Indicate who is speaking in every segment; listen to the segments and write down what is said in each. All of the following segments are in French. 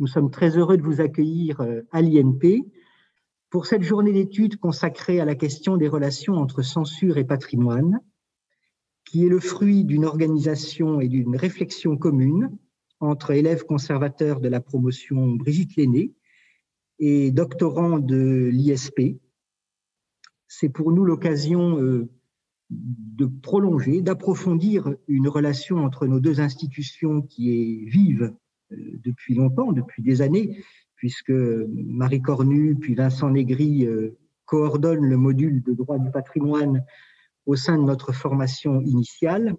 Speaker 1: Nous sommes très heureux de vous accueillir euh, à l'INP pour cette journée d'études consacrée à la question des relations entre censure et patrimoine, qui est le fruit d'une organisation et d'une réflexion commune entre élèves conservateurs de la promotion Brigitte Lenné et doctorants de l'ISP. C'est pour nous l'occasion euh, de prolonger, d'approfondir une relation entre nos deux institutions qui est vive depuis longtemps, depuis des années, puisque Marie Cornu puis Vincent Négri euh, coordonnent le module de droit du patrimoine au sein de notre formation initiale,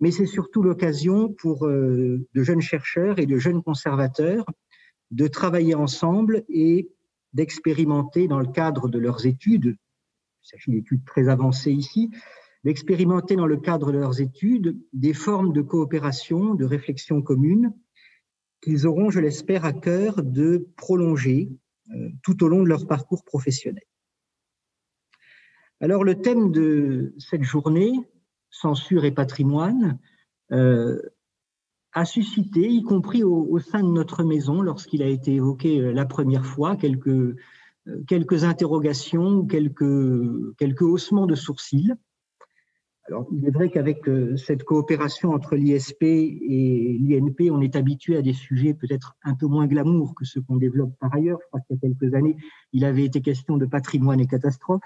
Speaker 1: mais c'est surtout l'occasion pour euh, de jeunes chercheurs et de jeunes conservateurs de travailler ensemble et d'expérimenter dans le cadre de leurs études, il s'agit d'études très avancées ici, d'expérimenter dans le cadre de leurs études des formes de coopération, de réflexion commune qu'ils auront, je l'espère, à cœur de prolonger euh, tout au long de leur parcours professionnel. Alors le thème de cette journée, censure et patrimoine, euh, a suscité, y compris au, sein de notre maison, lorsqu'il a été évoqué euh, la première fois, quelques, quelques interrogations, quelques, quelques haussements de sourcils. Alors, il est vrai qu'avec euh, cette coopération entre l'ISP et l'INP, on est habitué à des sujets peut-être un peu moins glamour que ceux qu'on développe par ailleurs. Je crois qu'il y a quelques années, il avait été question de patrimoine et catastrophe.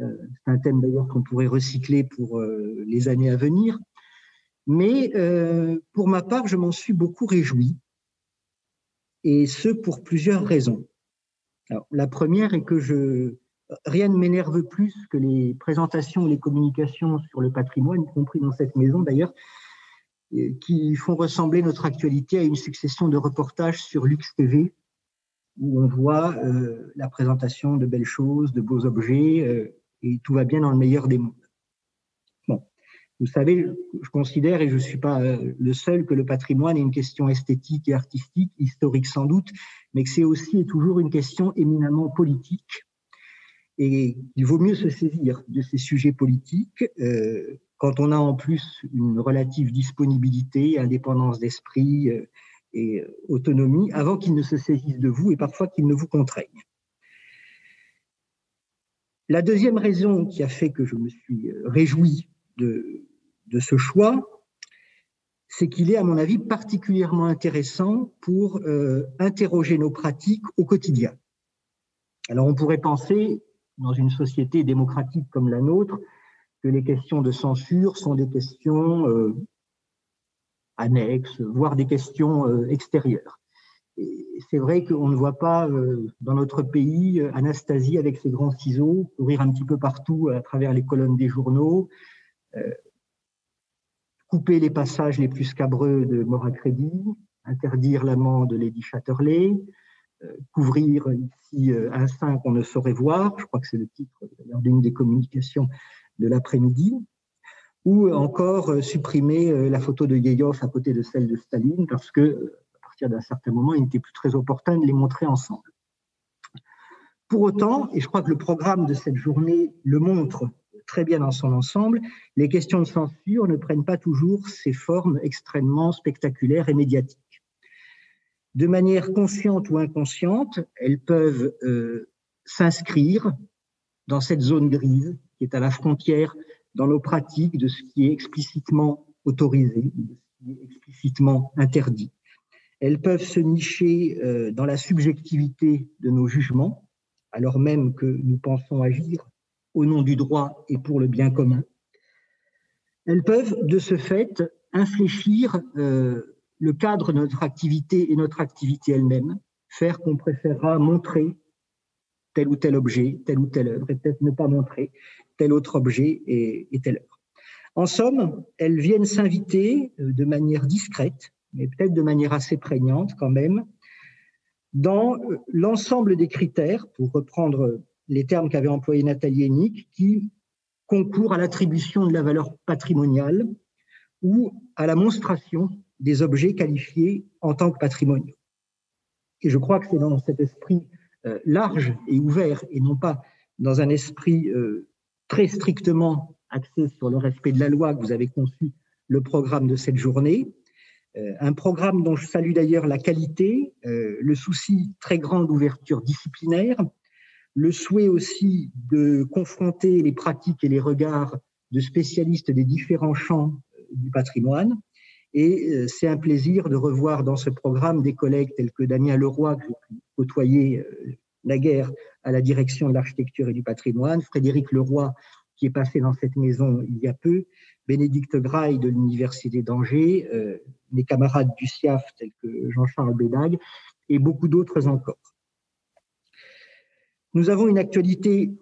Speaker 1: Euh, c'est un thème d'ailleurs qu'on pourrait recycler pour euh, les années à venir. Mais pour ma part, je m'en suis beaucoup réjoui, et ce pour plusieurs raisons. la première est que je, rien ne m'énerve plus que les présentations et les communications sur le patrimoine, y compris dans cette maison d'ailleurs, euh, qui font ressembler notre actualité à une succession de reportages sur Lux TV, où on voit euh, la présentation de belles choses, de beaux objets, euh, et tout va bien dans le meilleur des mondes. Bon, vous savez, je considère, et je ne suis pas le seul, que le patrimoine est une question esthétique et artistique, historique sans doute, mais que c'est aussi et toujours une question éminemment politique et il vaut mieux se saisir de ces sujets politiques euh, quand on a en plus une relative disponibilité, indépendance d'esprit euh, et euh, autonomie, avant qu'ils ne se saisissent de vous et parfois qu'ils ne vous contraignent. La deuxième raison qui a fait que je me suis réjoui de, de ce choix, c'est qu'il est, à mon avis, particulièrement intéressant pour interroger nos pratiques au quotidien. Alors, on pourrait penser dans une société démocratique comme la nôtre que les questions de censure sont des questions euh, annexes, voire des questions euh, extérieures. C'est vrai qu'on ne voit pas euh, dans notre pays Anastasie avec ses grands ciseaux courir un petit peu partout à travers les colonnes des journaux, couper les passages les plus scabreux de Mort crédit, interdire l'amant de Lady Chatterley, couvrir ici euh, un sein qu'on ne saurait voir, je crois que c'est le titre d'une des communications de l'après-midi, ou encore euh, supprimer la photo de Yeyov à côté de celle de Staline, parce que à partir d'un certain moment, il n'était plus très opportun de les montrer ensemble. Pour autant, et je crois que le programme de cette journée le montre très bien dans son ensemble, les questions de censure ne prennent pas toujours ces formes extrêmement spectaculaires et médiatiques de manière consciente ou inconsciente, elles peuvent euh, s'inscrire dans cette zone grise qui est à la frontière dans nos pratiques de ce qui est explicitement autorisé, de ce qui est explicitement interdit. Elles peuvent se nicher euh, dans la subjectivité de nos jugements, alors même que nous pensons agir au nom du droit et pour le bien commun. Elles peuvent, de ce fait, infléchir euh, le cadre de notre activité et notre activité elle-même, faire qu'on préférera montrer tel ou tel objet, telle ou telle œuvre, et peut-être ne pas montrer tel autre objet et, telle œuvre. En somme, elles viennent s'inviter euh, de manière discrète, mais peut-être de manière assez prégnante quand même, dans euh, l'ensemble des critères, pour reprendre les termes qu'avait employé Nathalie Hennick, qui concourent à l'attribution de la valeur patrimoniale ou à la monstration des objets qualifiés en tant que patrimoniaux. Et je crois que c'est dans cet esprit euh, large et ouvert, et non pas dans un esprit euh, très strictement axé sur le respect de la loi que vous avez conçu le programme de cette journée, un programme dont je salue d'ailleurs la qualité, le souci très grand d'ouverture disciplinaire, le souhait aussi de confronter les pratiques et les regards de spécialistes des différents champs du patrimoine. Et c'est un plaisir de revoir dans ce programme des collègues tels que Damien Leroy, que j'ai pu côtoyer naguère à la direction de l'architecture et du patrimoine, Frédéric Leroy, qui est passé dans cette maison il y a peu, Bénédicte Graille de l'Université d'Angers, euh, mes camarades du SIAF tels que Jean-Charles Bédag et beaucoup d'autres encore. Nous avons une actualité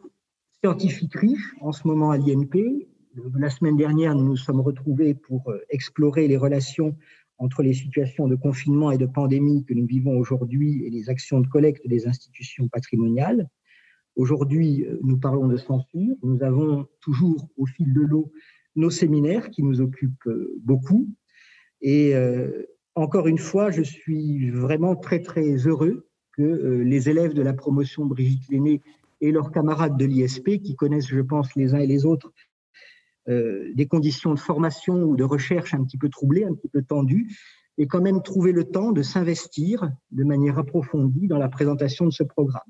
Speaker 1: scientifique riche en ce moment à l'INP. La semaine dernière, nous nous sommes retrouvés pour euh, explorer les relations entre les situations de confinement et de pandémie que nous vivons aujourd'hui et les actions de collecte des institutions patrimoniales. Aujourd'hui, euh, nous parlons de censure. Nous avons toujours au fil de l'eau nos séminaires qui nous occupent euh, beaucoup. Et encore une fois, je suis vraiment très, très heureux que les élèves de la promotion Brigitte Lenné et leurs camarades de l'ISP, qui connaissent, je pense, les uns et les autres, euh, des conditions de formation ou de recherche un petit peu troublées, un petit peu tendues, et quand même trouver le temps de s'investir de manière approfondie dans la présentation de ce programme.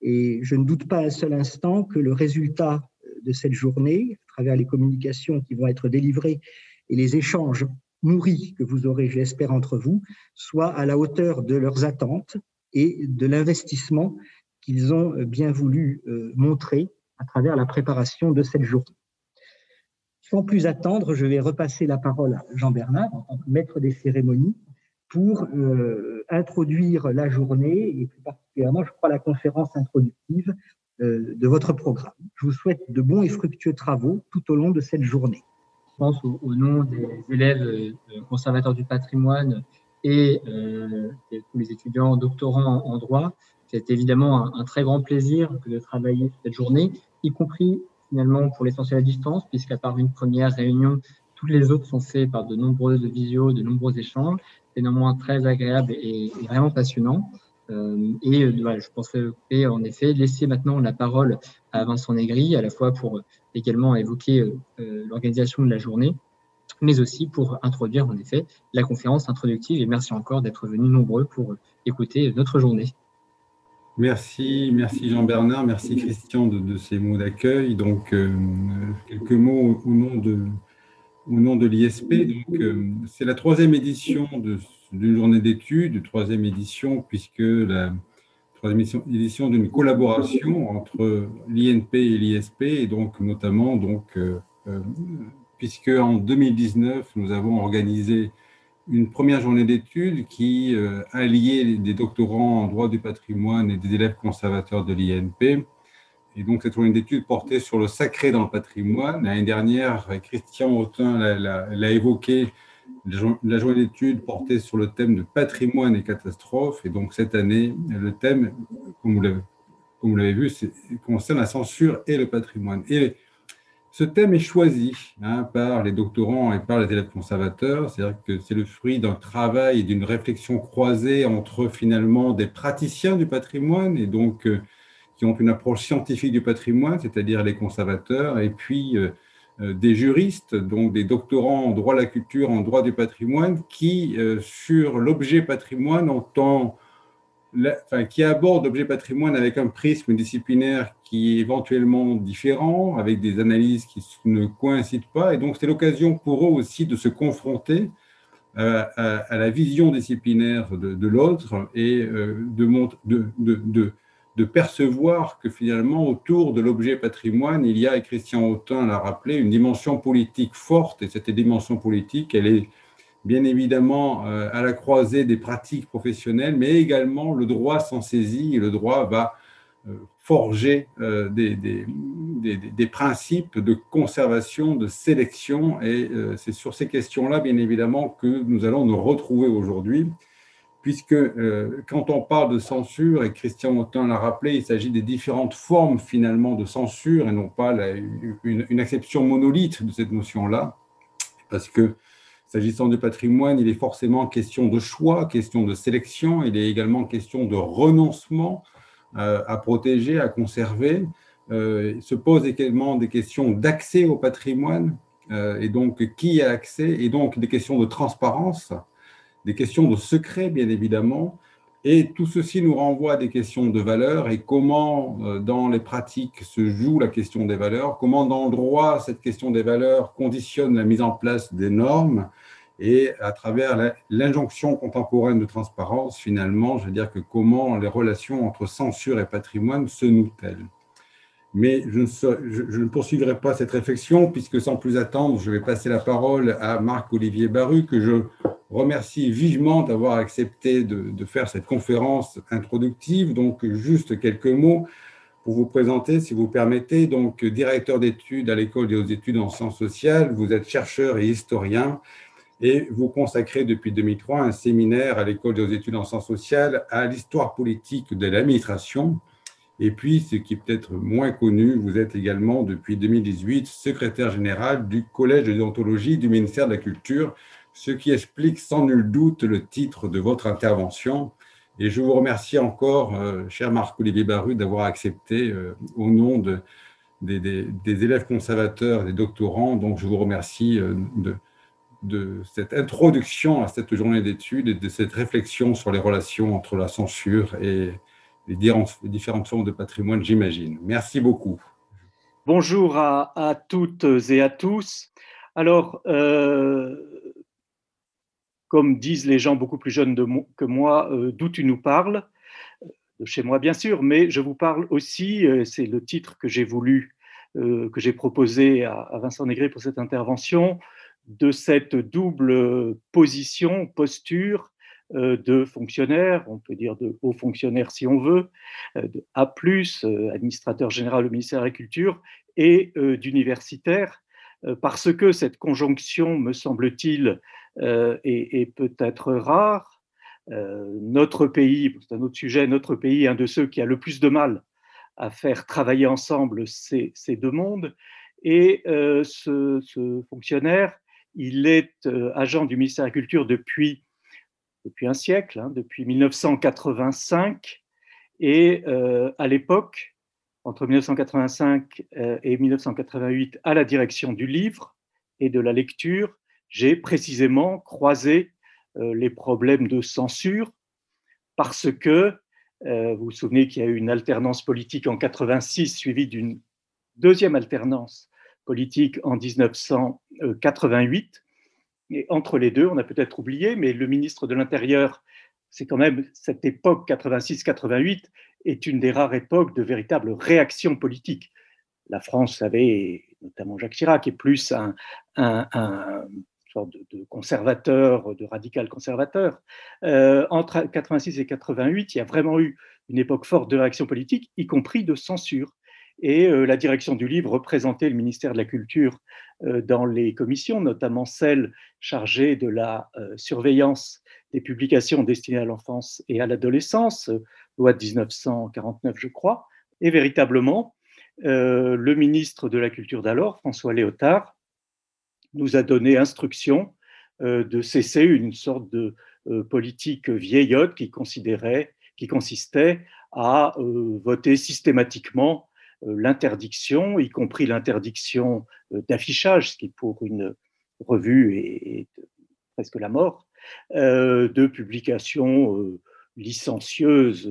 Speaker 1: Et je ne doute pas un seul instant que le résultat de cette journée, à travers les communications qui vont être délivrées et les échanges nourris que vous aurez, j'espère, entre vous, soit à la hauteur de leurs attentes et de l'investissement qu'ils ont bien voulu euh, montrer à travers la préparation de cette journée. Sans plus attendre, je vais repasser la parole à Jean Bernard, maître des cérémonies, pour euh, introduire la journée et plus particulièrement, je crois, la conférence introductive euh, de votre programme. Je vous souhaite de bons et fructueux travaux tout au long de cette journée.
Speaker 2: Je pense au, nom des élèves euh, conservateurs du patrimoine et tous les étudiants doctorants en, droit. C'est évidemment un, très grand plaisir de travailler cette journée, y compris finalement pour l'essentiel à distance, puisqu'à part une première réunion, toutes les autres sont faites par de nombreuses visios, de nombreux échanges. C'est néanmoins très agréable et, vraiment passionnant. Euh, et euh, voilà, je pensais en effet laisser maintenant la parole à Vincent Négri, à la fois pour également évoquer euh, l'organisation de la journée, mais aussi pour introduire en effet la conférence introductive. Et merci encore d'être venus nombreux pour écouter notre journée.
Speaker 3: Merci, merci Jean-Bernard, merci Christian de, ces mots d'accueil. Donc, euh, quelques mots au nom de, l'ISP. Euh, c'est la troisième édition d'une journée d'études, troisième édition, puisque la troisième édition d'une collaboration entre l'INP et l'ISP, et donc notamment, donc, euh, puisque en 2019, nous avons organisé une première journée d'études qui euh, alliait des doctorants en droit du patrimoine et des élèves conservateurs de l'INP. Et donc, cette journée d'études portait sur le sacré dans le patrimoine. L'année dernière, Christian Autin l'a évoqué, la journée d'études portait sur le thème de patrimoine et catastrophes. Et donc, cette année, le thème, comme vous l'avez vu, concerne la censure et le patrimoine. Et ce thème est choisi hein, par les doctorants et par les élèves conservateurs, c'est-à-dire que c'est le fruit d'un travail et d'une réflexion croisée entre finalement des praticiens du patrimoine et donc euh, qui ont une approche scientifique du patrimoine, c'est-à-dire les conservateurs, et puis euh, euh, des juristes, donc des doctorants en droit de la culture, en droit du patrimoine, qui, sur l'objet patrimoine, entend qui aborde l'objet patrimoine avec un prisme disciplinaire qui est éventuellement différent, avec des analyses qui ne coïncident pas. Et donc, c'est l'occasion pour eux aussi de se confronter euh, à, la vision disciplinaire de, l'autre et euh, de, percevoir que finalement, autour de l'objet patrimoine, il y a, et Christian Autin l'a rappelé, une dimension politique forte. Et cette dimension politique, elle est bien évidemment euh, à la croisée des pratiques professionnelles, mais également le droit s'en saisit et le droit va forger euh, des, des, des, principes de conservation, de sélection. Et c'est sur ces questions-là, bien évidemment, que nous allons nous retrouver aujourd'hui, puisque quand on parle de censure, et Christian Autin l'a rappelé, il s'agit des différentes formes finalement de censure et non pas une, une acception monolithe de cette notion-là, parce que S'agissant du patrimoine, il est forcément question de choix, question de sélection, il est également question de renoncement euh, à protéger, à conserver. Euh, il se pose également des questions d'accès au patrimoine, euh, et donc qui a accès, et donc des questions de transparence. des questions de secret, bien évidemment, et tout ceci nous renvoie à des questions de valeurs et comment, euh, dans les pratiques, se joue la question des valeurs, comment, dans le droit, cette question des valeurs conditionne la mise en place des normes et à travers l'injonction contemporaine de transparence, finalement, je veux dire que comment les relations entre censure et patrimoine se nouent-elles? Mais je ne, poursuivrai pas cette réflexion puisque sans plus attendre, je vais passer la parole à Marc-Olivier Baru, que je remercie vivement d'avoir accepté de, faire cette conférence introductive. Donc, juste quelques mots pour vous présenter, si vous permettez. Donc, directeur d'études à l'École des hautes études en sciences sociales, vous êtes chercheur et historien et vous consacrez depuis 2003 un séminaire à l'École des études en sciences sociales à l'histoire politique de l'administration. Et puis, ce qui est peut-être moins connu, vous êtes également depuis 2018 secrétaire général du Collège de déontologie du ministère de la Culture, ce qui explique sans nul doute le titre de votre intervention. Et je vous remercie encore, euh, cher Marc-Olivier Baru, d'avoir accepté euh, au nom de, des, élèves conservateurs, des doctorants. Donc, je vous remercie euh, de, de cette introduction à cette journée d'études et de cette réflexion sur les relations entre la censure et les différentes formes de patrimoine, j'imagine. Merci beaucoup.
Speaker 4: Bonjour à, toutes et à tous. Alors, comme disent les gens beaucoup plus jeunes que moi, euh, d'où tu nous parles, de chez moi bien sûr, mais je vous parle aussi, euh, c'est le titre que j'ai voulu, euh, que j'ai proposé à, Vincent Négré pour cette intervention, de cette double position, posture de fonctionnaire, on peut dire de haut fonctionnaire si on veut, de A+, administrateur général au ministère de la Culture, et d'universitaire, parce que cette conjonction, me semble-t-il, euh, est, peut-être rare. Euh, notre pays, c'est un autre sujet, notre pays est un de ceux qui a le plus de mal à faire travailler ensemble ces, deux mondes. Et euh, ce, fonctionnaire, il est agent du ministère de la Culture depuis, depuis un siècle, hein, depuis 1985. Et à l'époque, entre 1985 et 1988, à la direction du livre et de la lecture, j'ai précisément croisé euh, les problèmes de censure parce que euh, vous vous souvenez qu'il y a eu une alternance politique en 86 suivie d'une deuxième alternance politique en 1988. Et entre les deux, on a peut-être oublié, mais le ministre de l'Intérieur, c'est quand même cette époque 86-88 est une des rares époques de véritable réaction politique. La France avait, notamment Jacques Chirac, est plus un, un de, conservateur, de radical conservateur. Euh, entre 86 et 88, il y a vraiment eu une époque forte de réaction politique, y compris de censure. Et euh, la direction du livre représentait le ministère de la Culture euh, dans les commissions, notamment celle chargée de la surveillance des publications destinées à l'enfance et à l'adolescence, loi de 1949, je crois. Et véritablement, le ministre de la Culture d'alors, François Léotard, nous a donné instruction euh, de cesser une sorte de euh, politique vieillotte qui considérait, qui consistait à euh, voter systématiquement l'interdiction, y compris l'interdiction d'affichage, ce qui pour une revue est, presque la mort, de publications licencieuses,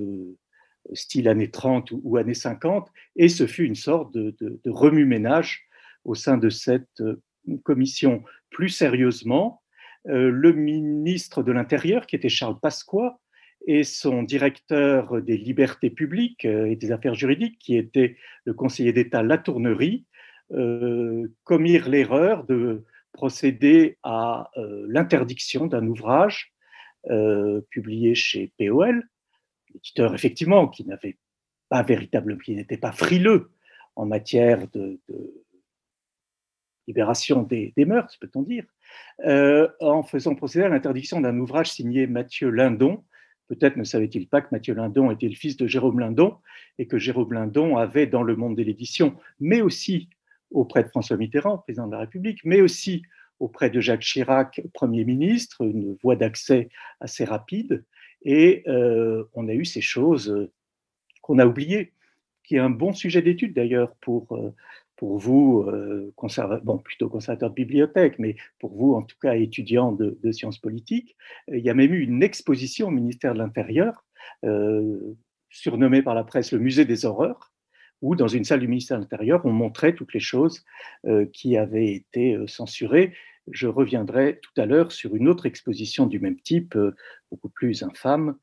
Speaker 4: style années 30 ou, années 50, et ce fut une sorte de, remue-ménage au sein de cette commission. Plus sérieusement, euh, le ministre de l'Intérieur, qui était Charles Pasqua, et son directeur des libertés publiques euh, et des affaires juridiques, qui était le conseiller d'État Latournerie, euh, commirent l'erreur de procéder à l'interdiction d'un ouvrage publié chez POL, l'éditeur effectivement qui n'avait pas véritablement, qui n'était pas frileux en matière de libération des, mœurs, peut-on dire, euh, en faisant procéder à l'interdiction d'un ouvrage signé Mathieu Lindon. Peut-être ne savait-il pas que Mathieu Lindon était le fils de Jérôme Lindon et que Jérôme Lindon avait dans le monde de l'édition, mais aussi auprès de François Mitterrand, président de la République, mais aussi auprès de Jacques Chirac, Premier ministre, une voie d'accès assez rapide. Et euh, on a eu ces choses qu'on a oubliées, qui est un bon sujet d'étude d'ailleurs pour euh, pour vous, bon, plutôt conservateur de bibliothèque, mais pour vous, en tout cas, étudiant de, sciences politiques, il y a même eu une exposition au ministère de l'Intérieur, surnommée par la presse le musée des horreurs, où dans une salle du ministère de l'Intérieur, on montrait toutes les choses qui avaient été censurées. Je reviendrai tout à l'heure sur une autre exposition du même type, beaucoup plus infâme,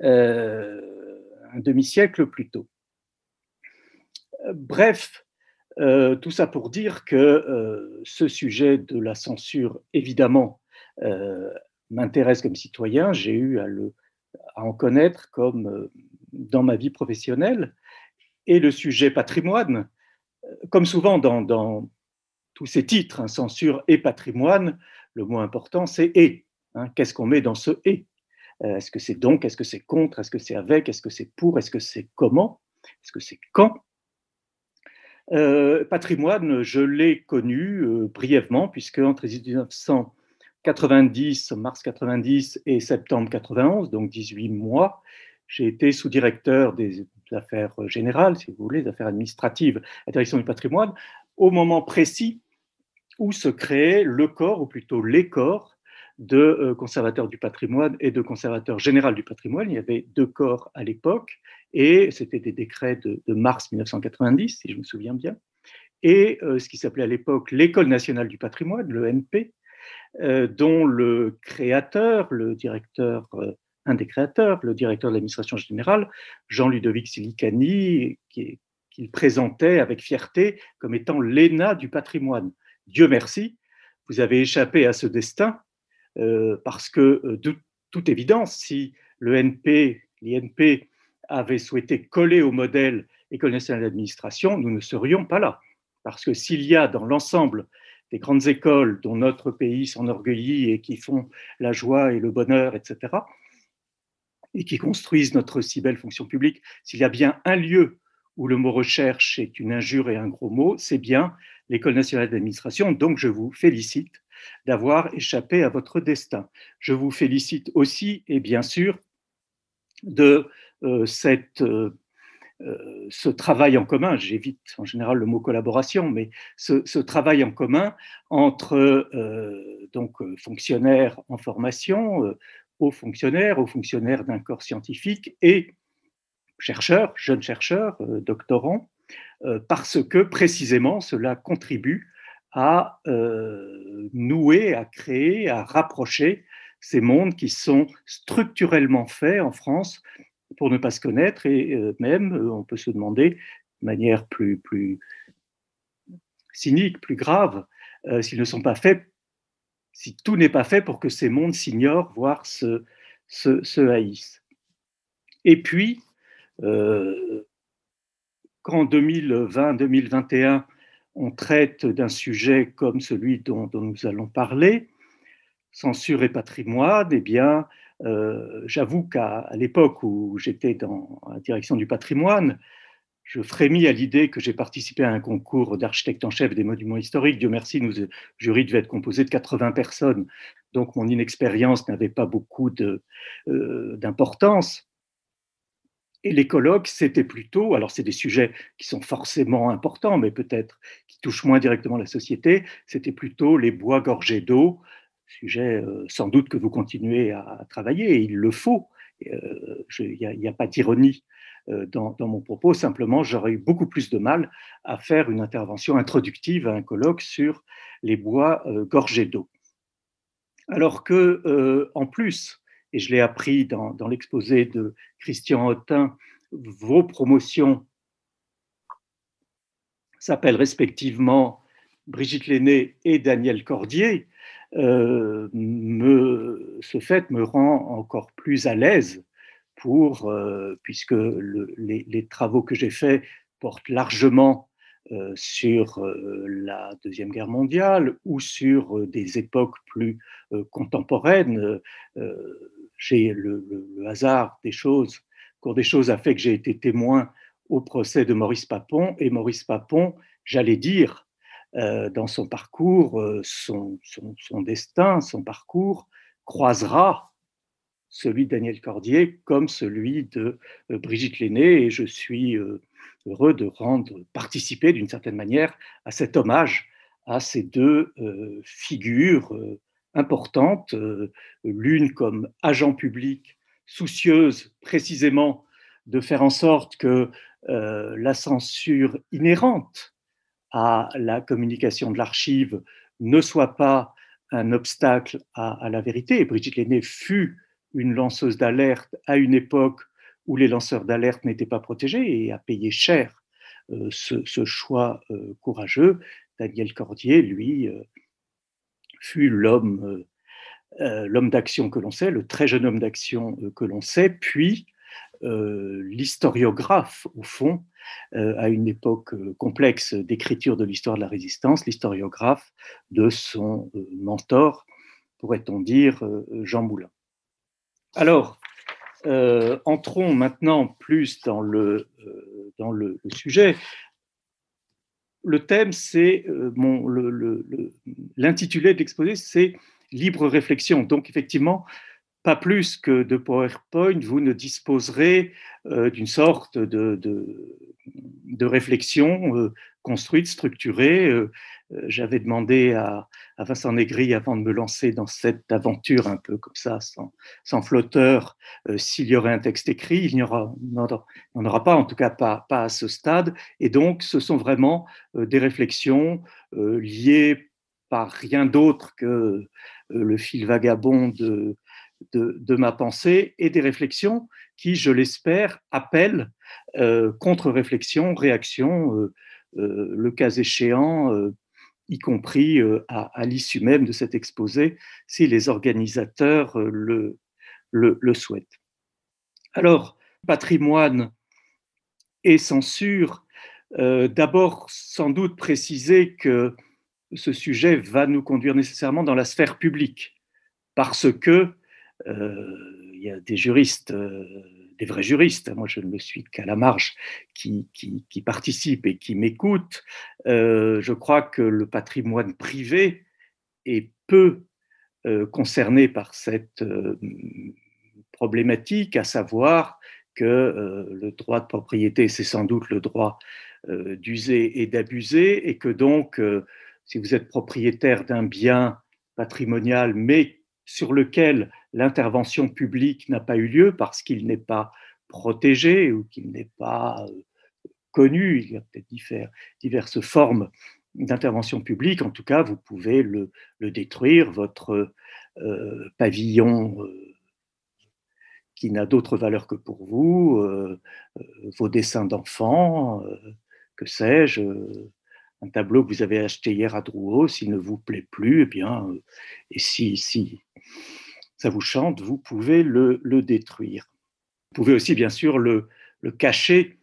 Speaker 4: un demi-siècle plus tôt. Bref, euh, tout ça pour dire que euh, ce sujet de la censure, évidemment, euh, m'intéresse comme citoyen. J'ai eu à, le, en connaître comme dans ma vie professionnelle. Et le sujet patrimoine, comme souvent dans, tous ces titres, hein, censure et patrimoine, le mot important, c'est et. Hein, qu'est-ce qu'on met dans ce et? Est-ce que c'est donc? Est-ce que c'est contre? Est-ce que c'est avec? Est-ce que c'est pour? Est-ce que c'est comment? Est-ce que c'est quand? Euh, patrimoine, je l'ai connu euh, brièvement, puisque entre 1990, mars 90 et septembre 91, donc 18 mois, j'ai été sous-directeur des affaires générales, si vous voulez, des affaires administratives, la direction du patrimoine, au moment précis où se créait le corps, ou plutôt les corps, de euh, conservateurs du patrimoine et de conservateurs général du patrimoine. Il y avait deux corps à l'époque, et c'était des décrets de, mars 1990, si je me souviens bien, et euh, ce qui s'appelait à l'époque l'École nationale du patrimoine, l'ENP, euh, dont le créateur, le directeur, un des créateurs, le directeur de l'administration générale, Jean-Ludovic Silicani, qu'il présentait avec fierté comme étant l'ENA du patrimoine. Dieu merci, vous avez échappé à ce destin, euh, parce que euh, de toute évidence, si l'INP avait souhaité coller au modèle École nationale d'administration, nous ne serions pas là. Parce que s'il y a dans l'ensemble des grandes écoles dont notre pays s'enorgueillit et qui font la joie et le bonheur, etc., et qui construisent notre si belle fonction publique, s'il y a bien un lieu où le mot recherche est une injure et un gros mot, c'est bien l'École nationale d'administration. Donc je vous félicite d'avoir échappé à votre destin. Je vous félicite aussi, et bien sûr, de euh, cette, euh, euh, ce travail en commun, j'évite en général le mot collaboration, mais ce, travail en commun entre donc, fonctionnaires en formation, hauts fonctionnaires, hauts fonctionnaires d'un corps scientifique et chercheurs, jeunes chercheurs, doctorants, parce que précisément cela contribue à euh, nouer, à créer, à rapprocher ces mondes qui sont structurellement faits en France pour ne pas se connaître et euh, même, euh, on peut se demander de manière plus, plus cynique, plus grave, s'ils ne sont pas faits, si tout n'est pas fait pour que ces mondes s'ignorent, voire se, se, se, haïssent. Et puis, quand 2020-2021, on traite d'un sujet comme celui dont, nous allons parler, censure et patrimoine, eh bien, euh, j'avoue qu'à l'époque où j'étais dans la direction du patrimoine, je frémis à l'idée que j'ai participé à un concours d'architecte en chef des monuments historiques. Dieu merci, nous, le jury devait être composé de 80 personnes, donc mon inexpérience n'avait pas beaucoup euh, d'importance. Et les colloques, c'était plutôt, alors c'est des sujets qui sont forcément importants, mais peut-être qui touchent moins directement la société, c'était plutôt les bois gorgés d'eau, sujet euh, sans doute que vous continuez à, travailler, et il le faut. Euh, il n'y a, pas d'ironie euh, dans, mon propos, simplement j'aurais eu beaucoup plus de mal à faire une intervention introductive à un colloque sur les bois gorgés d'eau. Alors que, en plus, et je l'ai appris dans, l'exposé de Christian Autin, vos promotions s'appellent respectivement Brigitte Lenné et Daniel Cordier, euh, me, ce fait me rend encore plus à l'aise pour, euh, puisque les, travaux que j'ai faits portent largement euh, sur la Deuxième Guerre mondiale ou sur des époques plus contemporaines. J'ai le, hasard des choses, cours des choses a fait que j'ai été témoin au procès de Maurice Papon et Maurice Papon, j'allais dire, dans son parcours, son, son, destin, son parcours croisera celui de Daniel Cordier comme celui de Brigitte Lenné et je suis heureux de rendre participer d'une certaine manière à cet hommage à ces deux figures importantes, l'une comme agent public soucieuse précisément de faire en sorte que la censure inhérente à la communication de l'archive ne soit pas un obstacle à, la vérité. Brigitte Lenné fut une lanceuse d'alerte à une époque où les lanceurs d'alerte n'étaient pas protégés et a payé cher euh, ce, choix euh, courageux. Daniel Cordier, lui, euh, fut l'homme l'homme d'action que l'on sait, le très jeune homme d'action que l'on sait, puis l'historiographe, au fond, à une époque complexe d'écriture de l'histoire de la résistance, l'historiographe de son mentor, pourrait-on dire, Jean Moulin. Alors, euh, entrons maintenant plus euh, dans le, sujet. Le thème, c'est euh, l'intitulé de l'exposé, c'est libre réflexion. Donc, effectivement, pas plus que de PowerPoint, vous ne disposerez d'une sorte de, de, réflexion construite, structurée. J'avais demandé à, à, Vincent Négri, avant de me lancer dans cette aventure un peu comme ça, sans, sans flotteur, s'il y aurait un texte écrit. Il n'y aura, en aura pas, en tout cas pas, pas à ce stade. Et donc, ce sont vraiment des réflexions liées par rien d'autre que le fil vagabond de, de, ma pensée et des réflexions qui, je l'espère, appellent euh, contre-réflexion, réaction, euh, euh, le cas échéant, y compris à, l'issue même de cet exposé, si les organisateurs le, souhaitent. Alors, patrimoine et censure, d'abord sans doute préciser que ce sujet va nous conduire nécessairement dans la sphère publique, parce que euh, il y a des juristes, euh, des vrais juristes, moi je ne me suis qu'à la marge, qui, qui, participent et qui m'écoutent. Euh, je crois que le patrimoine privé est peu concerné par cette problématique, à savoir que le droit de propriété, c'est sans doute le droit d'user et d'abuser, et que donc, si vous êtes propriétaire d'un bien patrimonial, mais sur lequel l'intervention publique n'a pas eu lieu parce qu'il n'est pas protégé ou qu'il n'est pas euh, connu. Il y a peut-être diverses formes d'intervention publique. En tout cas, vous pouvez le, détruire, votre euh, pavillon euh, qui n'a d'autre valeur que pour vous, vos dessins d'enfants, que sais-je, un tableau que vous avez acheté hier à Drouot, s'il ne vous plaît plus, eh bien, et si, si ça vous chante, vous pouvez le, détruire. Vous pouvez aussi, bien sûr, le, cacher,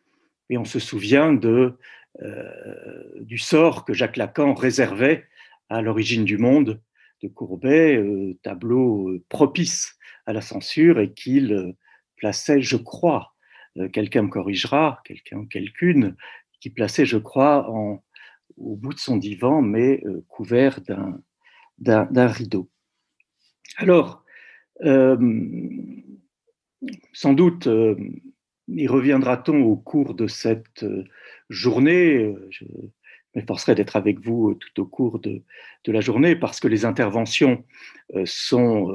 Speaker 4: et on se souvient de, euh, du sort que Jacques Lacan réservait à l'origine du monde de Courbet, euh, tableau euh, propice à la censure, et qu'il plaçait, je crois, quelqu'un me corrigera, quelqu'un quelqu'une, qui plaçait, je crois, au bout de son divan, mais couvert d'un rideau. Alors, euh, sans doute euh, y reviendra-t-on au cours de cette euh, journée. Je m'efforcerai d'être avec vous tout au cours de, la journée parce que les interventions sont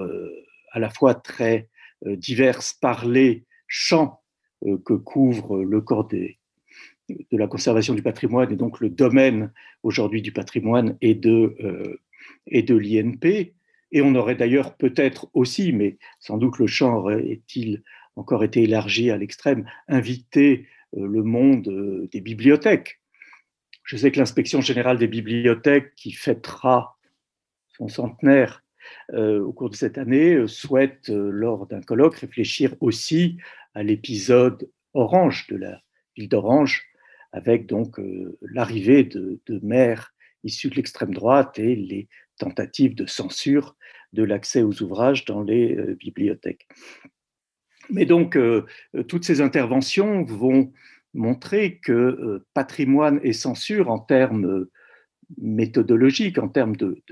Speaker 4: à la fois très diverses par les champs que couvre le corps de la conservation du patrimoine et donc le domaine aujourd'hui du patrimoine et de l'INP, et on aurait d'ailleurs peut-être aussi, mais sans doute le champ aurait-il encore été élargi à l'extrême, invité euh, le monde euh, des bibliothèques. Je sais que l'inspection générale des bibliothèques, qui fêtera son centenaire euh, au cours de cette année, souhaite, lors d'un colloque, réfléchir aussi à l'épisode Orange de la ville d'Orange, avec donc l'arrivée de, de maires issus de l'extrême droite et les tentative de censure de l'accès aux ouvrages dans les euh, bibliothèques. Mais donc, euh, euh, toutes ces interventions vont montrer que patrimoine et censure, en termes méthodologiques, en termes de,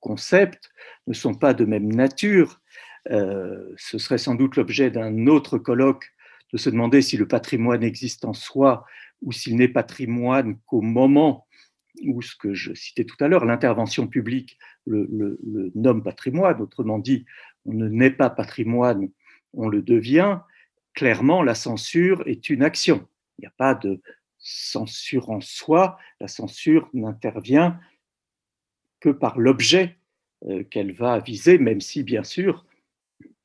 Speaker 4: concepts, ne sont pas de même nature. ce serait sans doute l'objet d'un autre colloque de se demander si le patrimoine existe en soi ou s'il n'est patrimoine qu'au moment où ce que je citais tout à l'heure, l'intervention publique le, le, nomme patrimoine, autrement dit, on ne naît pas patrimoine, on le devient, clairement, la censure est une action. Il n'y a pas de censure en soi, la censure n'intervient que par l'objet euh, qu'elle va viser, même si, bien sûr,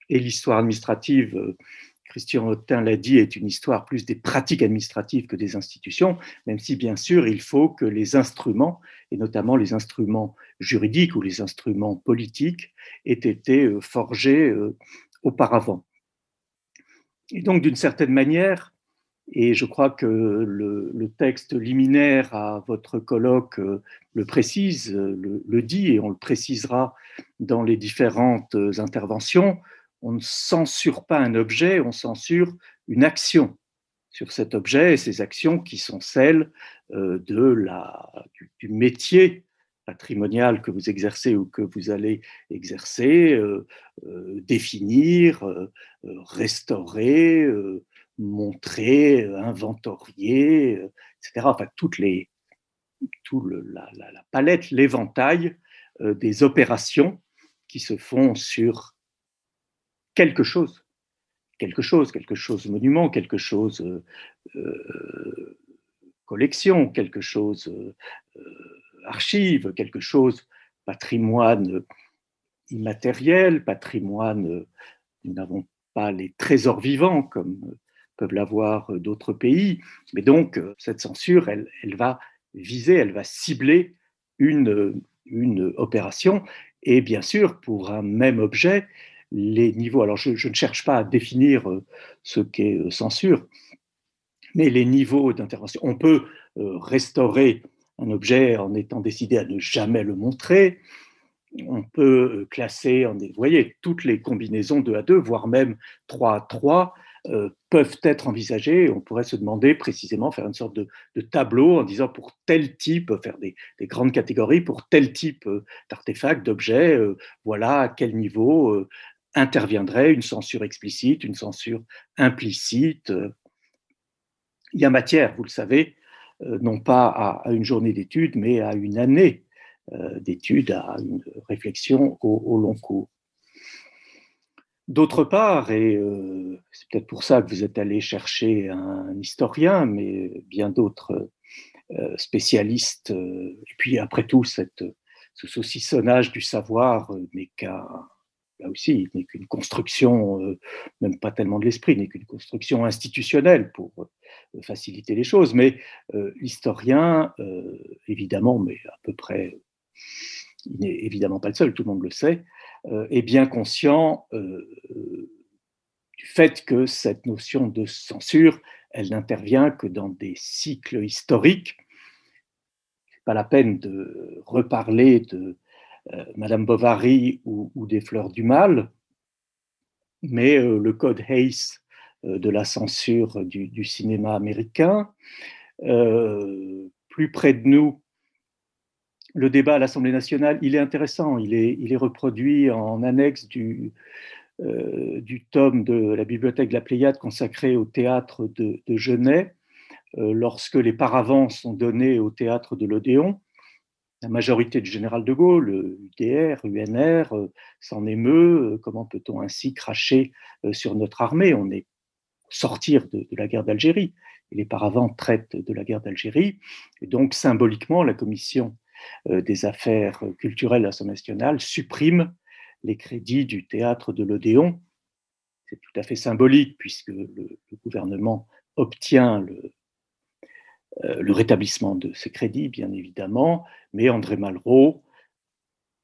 Speaker 4: et l'histoire administrative, euh, Christian Autin l'a dit, est une histoire plus des pratiques administratives que des institutions, même si, bien sûr, il faut que les instruments, et notamment les instruments juridiques ou les instruments politiques, aient été euh, forgés auparavant. Et donc, d'une certaine manière, et je crois que le, texte liminaire à votre colloque euh, le précise, le, dit, et on le précisera dans les différentes interventions, on ne censure pas un objet, on censure une action sur cet objet et ces actions qui sont celles euh, du, métier patrimonial que vous exercez ou que vous allez exercer, euh, définir, restaurer, montrer, inventorier, etc. Enfin, toutes les, tout la, palette, l'éventail euh, des opérations qui se font sur quelque chose, quelque chose, quelque chose monument, quelque chose euh, euh collection, quelque chose euh, archive, quelque chose patrimoine immatériel, patrimoine, nous n'avons pas les trésors vivants comme peuvent l'avoir d'autres pays. Mais donc, cette censure, elle, elle, va viser, elle va cibler une, une opération. Et bien sûr, pour un même objet, les niveaux, alors je, ne cherche pas à définir euh, ce qu'est censure, mais les niveaux d'intervention. On peut restaurer un objet en étant décidé à ne jamais le montrer. On peut classer, vous voyez, toutes les combinaisons 2 à 2, voire même 3 à 3, euh, peuvent être envisagées. On pourrait se demander précisément, faire une sorte de, tableau en disant pour tel type, faire des, grandes catégories, pour tel type euh, d'artefacts, d'objets, euh, voilà à quel niveau interviendrait une censure explicite, une censure implicite. Il y a matière, vous le savez, non pas à, une journée d'études, mais à une année d'études, à une réflexion au long cours. D'autre part, et euh, c'est peut-être pour ça que vous êtes allé chercher un, historien, mais bien d'autres euh, spécialistes, euh, et puis après tout, cette, ce saucissonnage du savoir n'est qu'un, là aussi, n'est qu'une construction, même pas tellement de l'esprit, n'est qu'une construction institutionnelle pour faciliter les choses, mais l'historien, évidemment, mais à peu près, il n'est évidemment pas le seul, tout le monde le sait, euh, est bien conscient euh, du fait que cette notion de censure, elle n'intervient que dans des cycles historiques. Pas la peine de reparler de euh, Madame Bovary ou, des Fleurs du Mal, mais le code Hayes de la censure du, cinéma américain, plus près de nous, le débat à l'Assemblée nationale, il est intéressant, il est, reproduit en annexe du, euh, tome de la bibliothèque de la Pléiade consacré au théâtre de, de euh, lorsque les paravents sont donnés au théâtre de l'Odéon. La majorité du général de Gaulle, UDR, UNR, euh, s'en émeut. Comment peut-on ainsi cracher sur notre armée? On est sortir de, la guerre d'Algérie. Et les paravents traitent de la guerre d'Algérie. Et donc, symboliquement, la commission euh, des affaires culturelles de l'Assemblée nationale supprime les crédits du théâtre de l'Odéon. C'est tout à fait symbolique puisque le, gouvernement obtient le, euh, le, rétablissement de ces crédits, bien évidemment, mais André Malraux,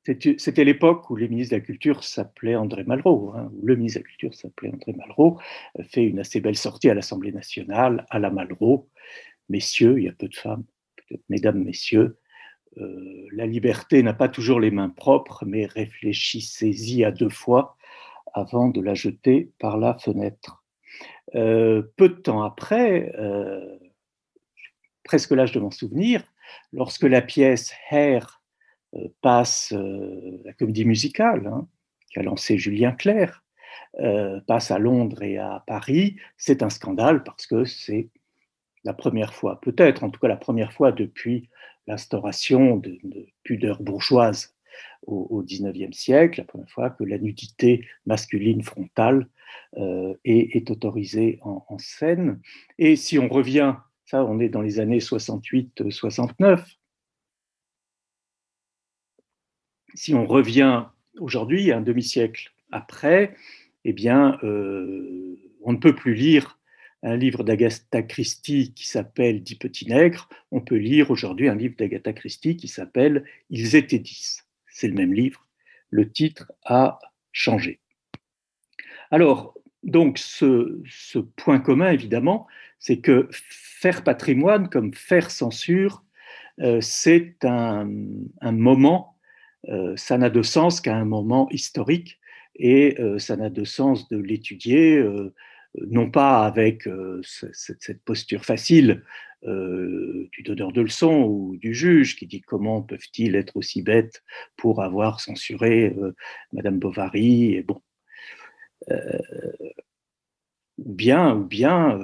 Speaker 4: c'était l'époque où les ministres de la Culture s'appelaient André Malraux, hein, où le ministre de la Culture s'appelait André Malraux, euh, fait une assez belle sortie à l'Assemblée nationale, à la Malraux. Messieurs, il y a peu de femmes, mesdames, messieurs, euh, la liberté n'a pas toujours les mains propres, mais réfléchissez-y à deux fois avant de la jeter par la fenêtre. Euh, peu de temps après, euh, presque l'âge de m'en souvenir, lorsque la pièce Hair passe, la comédie musicale, hein, qui a lancé Julien Clerc, passe à Londres et à Paris, c'est un scandale parce que c'est la première fois, peut-être en tout cas la première fois depuis l'instauration de, pudeur bourgeoise au, XIXe siècle, la première fois que la nudité masculine frontale euh, est, autorisée en, scène. Et si on revient, ça on est dans les années 68-69, si on revient aujourd'hui, un demi-siècle après, eh bien, euh, on ne peut plus lire un livre d'Agatha Christie qui s'appelle Dix petits nègres, on peut lire aujourd'hui un livre d'Agatha Christie qui s'appelle Ils étaient dix. C'est le même livre. Le titre a changé. Alors, donc, ce, point commun, évidemment, c'est que faire patrimoine comme faire censure, euh, c'est un, moment, euh, ça n'a de sens qu'à un moment historique, et euh, ça n'a de sens de l'étudier non pas avec cette, posture facile du donneur de leçons ou du juge qui dit comment peuvent-ils être aussi bêtes pour avoir censuré Madame Bovary et bon. Ou bien ou bien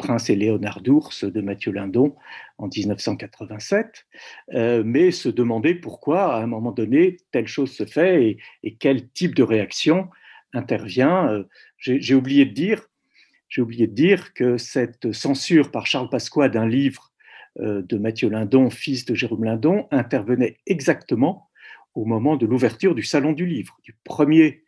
Speaker 4: Prince et Léonard d'Ours de Mathieu Lindon en 1987, mais se demander pourquoi à un moment donné telle chose se fait et, quel type de réaction intervient j'ai oublié de dire, j'ai oublié de dire que cette censure par Charles Pasqua d'un livre euh, de Mathieu Lindon, fils de Jérôme Lindon, intervenait exactement au moment de l'ouverture du Salon du Livre, du premier,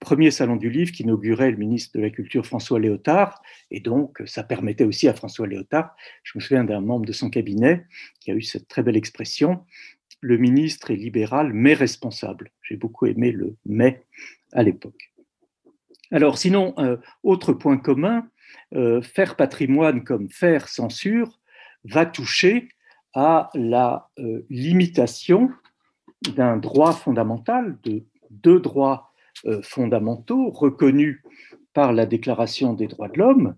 Speaker 4: premier Salon du Livre qu'inaugurait le ministre de la Culture François Léotard. Et donc, ça permettait aussi à François Léotard, je me souviens d'un membre de son cabinet qui a eu cette très belle expression, le ministre est libéral mais responsable. J'ai beaucoup aimé le mais à l'époque. Alors sinon, euh, autre point commun, euh, faire patrimoine comme faire censure va toucher à la euh, limitation d'un droit fondamental, de deux droits fondamentaux reconnus par la Déclaration des droits de l'homme.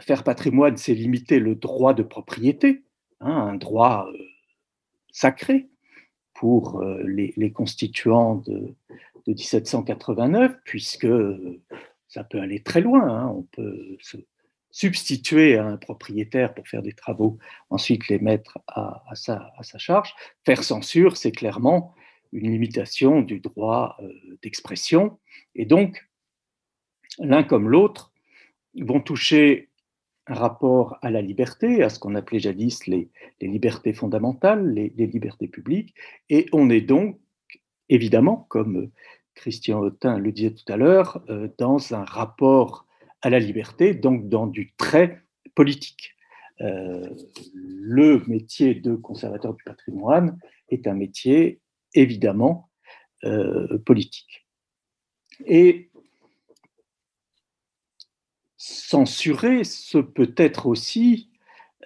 Speaker 4: faire patrimoine, c'est limiter le droit de propriété, hein, un droit sacré pour les, constituants de, de 1789, puisque ça peut aller très loin. Hein. On peut se substituer à un propriétaire pour faire des travaux, ensuite les mettre à, sa, charge. Faire censure, c'est clairement une limitation du droit euh, d'expression. Et donc, l'un comme l'autre vont toucher un rapport à la liberté, à ce qu'on appelait jadis les, libertés fondamentales, les, libertés publiques, et on est donc évidemment, comme Christian Autin le disait tout à l'heure, euh, dans un rapport à la liberté, donc dans du trait politique. Euh, le métier de conservateur du patrimoine est un métier évidemment euh, politique. Et censurer, ce peut être aussi,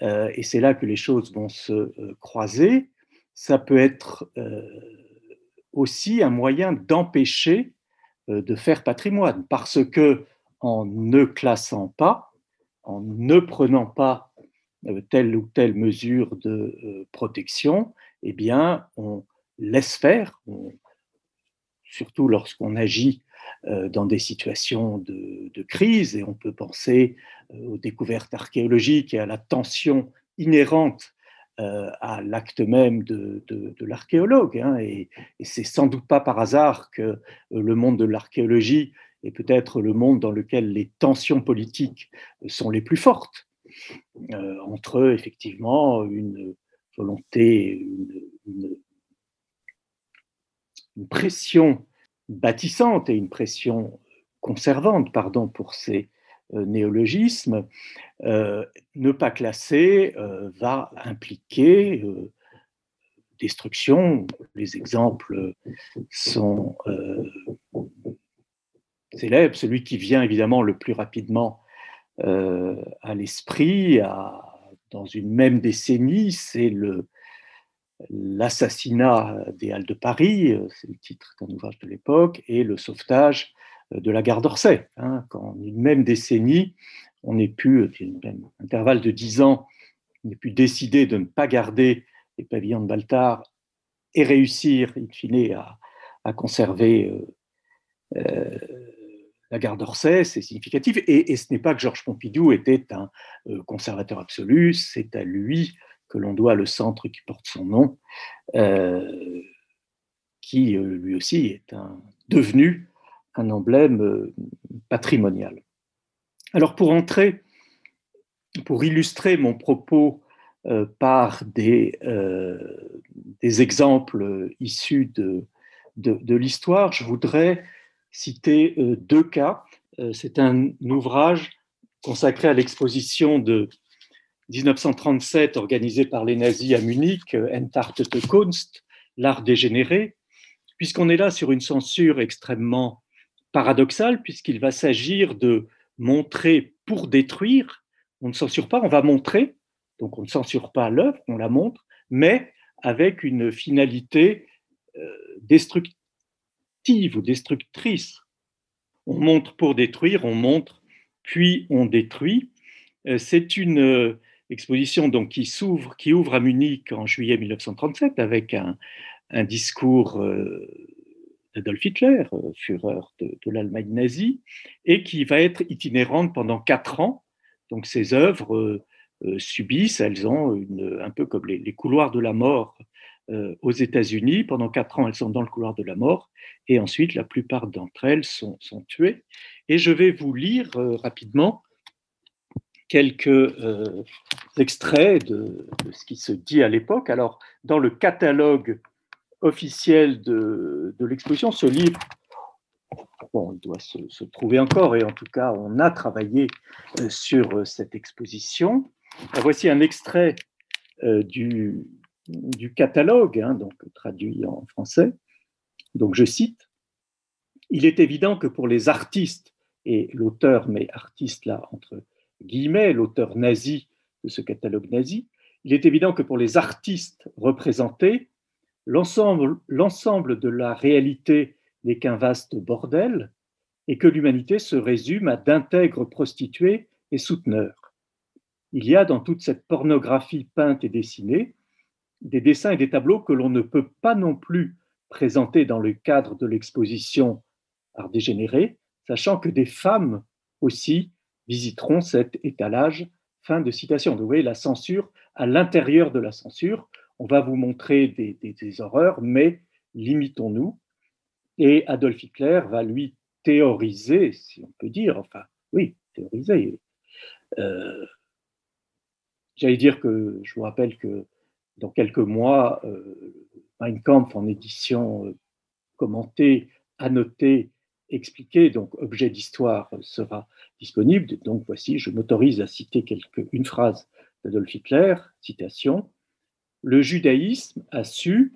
Speaker 4: et c'est là que les choses vont se croiser, ça peut être aussi un moyen d'empêcher euh, de faire patrimoine, parce que en ne classant pas, en ne prenant pas euh, telle ou telle mesure de euh, protection, eh bien, on laisse faire, surtout lorsqu'on agit dans des situations de, crise, et on peut penser aux découvertes archéologiques et à la tension inhérente euh, à l'acte même de, l'archéologue. Hein, et, c'est sans doute pas par hasard que euh, le monde de l'archéologie est peut-être le monde dans lequel les tensions politiques sont les plus fortes. Euh, entre effectivement une volonté, une, pression bâtissante et une pression conservante, pardon, pour ces euh, néologisme, euh, ne pas classer euh, va impliquer destruction. Les exemples sont célèbres. Celui qui vient évidemment le plus rapidement à l'esprit, dans une même décennie, c'est l'assassinat des Halles de Paris, c'est le titre d'un ouvrage de l'époque, et le sauvetage de la gare d'Orsay. Hein, qu'en une même décennie, on ait pu, un intervalle de dix ans, on ait pu décider de ne pas garder les pavillons de Baltard et réussir, in fine, à, conserver euh, euh, la gare d'Orsay, c'est significatif. Et, ce n'est pas que Georges Pompidou était un euh, conservateur absolu, c'est à lui l'on doit le centre qui porte son nom, euh, qui euh, lui aussi est devenu un emblème patrimonial. Alors pour entrer, pour illustrer mon propos par des, exemples issus de, de l'histoire, je voudrais citer euh, deux cas. Euh, c'est un ouvrage consacré à l'exposition de 1937 organisée par les nazis à Munich, euh, Entartete Kunst, l'art dégénéré, puisqu'on est là sur une censure extrêmement paradoxale, puisqu'il va s'agir de montrer pour détruire. On ne censure pas, on va montrer, donc on ne censure pas l'œuvre, on la montre, mais avec une finalité destructive ou destructrice. On montre pour détruire, on montre, puis on détruit. Euh, c'est une euh, exposition donc qui s'ouvre, qui ouvre à Munich en juillet 1937 avec un, discours euh, d'Adolf Hitler, Führer de, l'Allemagne nazie, et qui va être itinérante pendant quatre ans. Donc ces œuvres subissent, elles ont un peu comme les couloirs de la mort euh, aux États-Unis. Pendant quatre ans, elles sont dans le couloir de la mort et ensuite, la plupart d'entre elles sont, tuées. Et je vais vous lire euh, rapidement quelques euh, extraits de, ce qui se dit à l'époque. Alors, dans le catalogue officiel de, l'exposition, ce livre, bon, il doit se, trouver encore, et en tout cas, on a travaillé sur cette exposition. Voici un extrait du, du catalogue, hein, donc traduit en français. Donc je cite Il est évident que pour les artistes, et l'auteur met artiste là entre guillemets, l'auteur nazi de ce catalogue nazi, il est évident que pour les artistes représentés, l'ensemble de la réalité n'est qu'un vaste bordel et que l'humanité se résume à d'intègres prostituées et souteneurs. Il y a dans toute cette pornographie peinte et dessinée des dessins et des tableaux que l'on ne peut pas non plus présenter dans le cadre de l'exposition Art dégénéré, sachant que des femmes aussi visiteront cet étalage. Fin de citation. Vous voyez la censure à l'intérieur de la censure. On va vous montrer des, horreurs, mais limitons-nous. Et Adolf Hitler va lui théoriser, si on peut dire, enfin, oui, théoriser. Euh, j'allais dire que je vous rappelle que dans quelques mois, euh, Mein Kampf en édition euh, commentée, annotée, expliquée, donc objet d'histoire sera disponible. Donc voici, je m'autorise à citer quelque, une phrase d'Adolf Hitler, citation. Le judaïsme a su,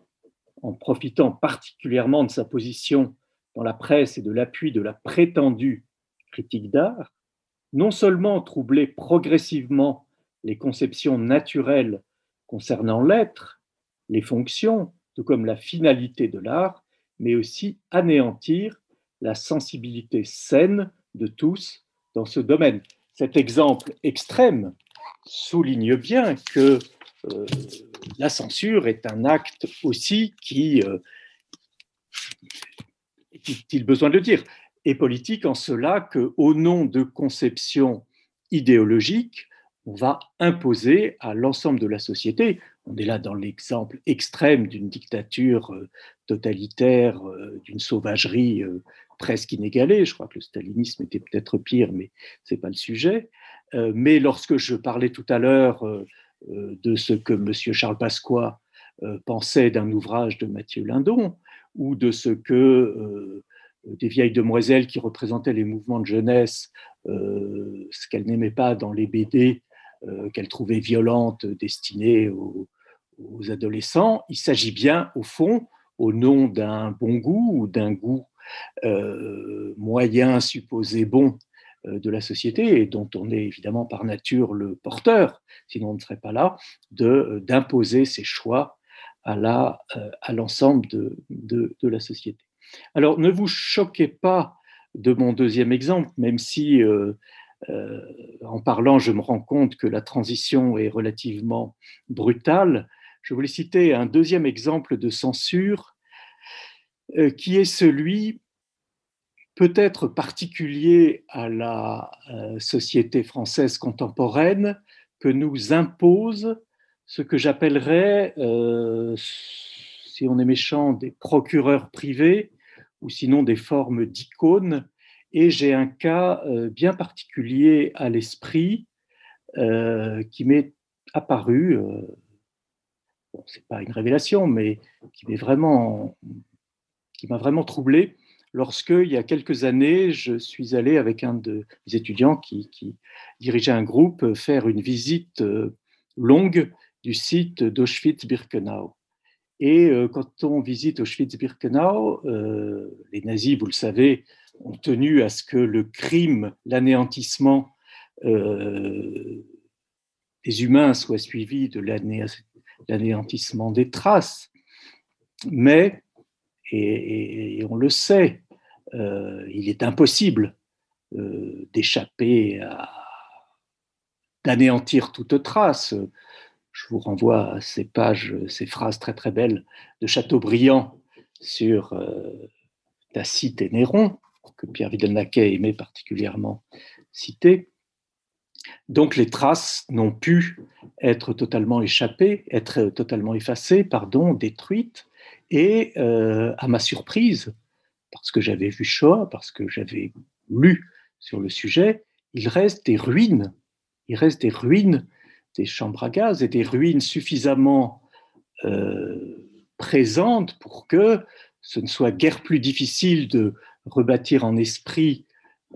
Speaker 4: en profitant particulièrement de sa position dans la presse et de l'appui de la prétendue critique d'art, non seulement troubler progressivement les conceptions naturelles concernant l'être, les fonctions, tout comme la finalité de l'art, mais aussi anéantir la sensibilité saine de tous dans ce domaine. Cet exemple extrême souligne bien que euh, la censure est un acte aussi qui, euh, est-il besoin de le dire, est politique en cela que, au nom de conceptions idéologiques, on va imposer à l'ensemble de la société. On est là dans l'exemple extrême d'une dictature euh, totalitaire, d'une sauvagerie presque inégalée. Je crois que le stalinisme était peut-être pire, mais ce n'est pas le sujet. Mais lorsque je parlais tout à l'heure de ce que M. Charles Pasqua pensait d'un ouvrage de Mathieu Lindon, ou de ce que des vieilles demoiselles qui représentaient les mouvements de jeunesse, ce qu'elles n'aimaient pas dans les BD, euh, qu'elle trouvait violente, destinée aux, adolescents. Il s'agit bien, au fond, au nom d'un bon goût ou d'un goût euh, moyen supposé bon euh, de la société et dont on est évidemment par nature le porteur, sinon on ne serait pas là, d'imposer ses choix à l'ensemble de, la société. Alors ne vous choquez pas de mon deuxième exemple, même si euh, en parlant, je me rends compte que la transition est relativement brutale. Je voulais citer un deuxième exemple de censure euh, qui est celui peut-être particulier à la société française contemporaine que nous impose ce que j'appellerais, si on est méchant, des procureurs privés ou sinon des formes d'icônes. Et j'ai un cas bien particulier à l'esprit qui m'est apparu c'est pas une révélation, mais qui m'a vraiment troublé lorsque, il y a quelques années, je suis allé avec un de mes étudiants qui, dirigeait un groupe faire une visite euh, longue du site d'Auschwitz-Birkenau. Et euh, quand on visite Auschwitz-Birkenau, euh, les nazis, vous le savez, ont tenu à ce que le crime, l'anéantissement des humains soit suivi de l'anéantissement des traces. Mais, et, on le sait, euh, il est impossible euh, d'échapper à d'anéantir toute trace. Je vous renvoie à ces pages, ces phrases très très belles de Chateaubriand sur euh, Tacite et Néron, que Pierre Vidal-Naquet aimait particulièrement citer. Donc les traces n'ont pu être totalement échappées, être totalement effacées, pardon, détruites. Et euh, à ma surprise, parce que j'avais vu Shoah, parce que j'avais lu sur le sujet, il reste des ruines. Il reste des ruines des chambres à gaz et des ruines suffisamment euh, présentes pour que ce ne soit guère plus difficile de rebâtir en esprit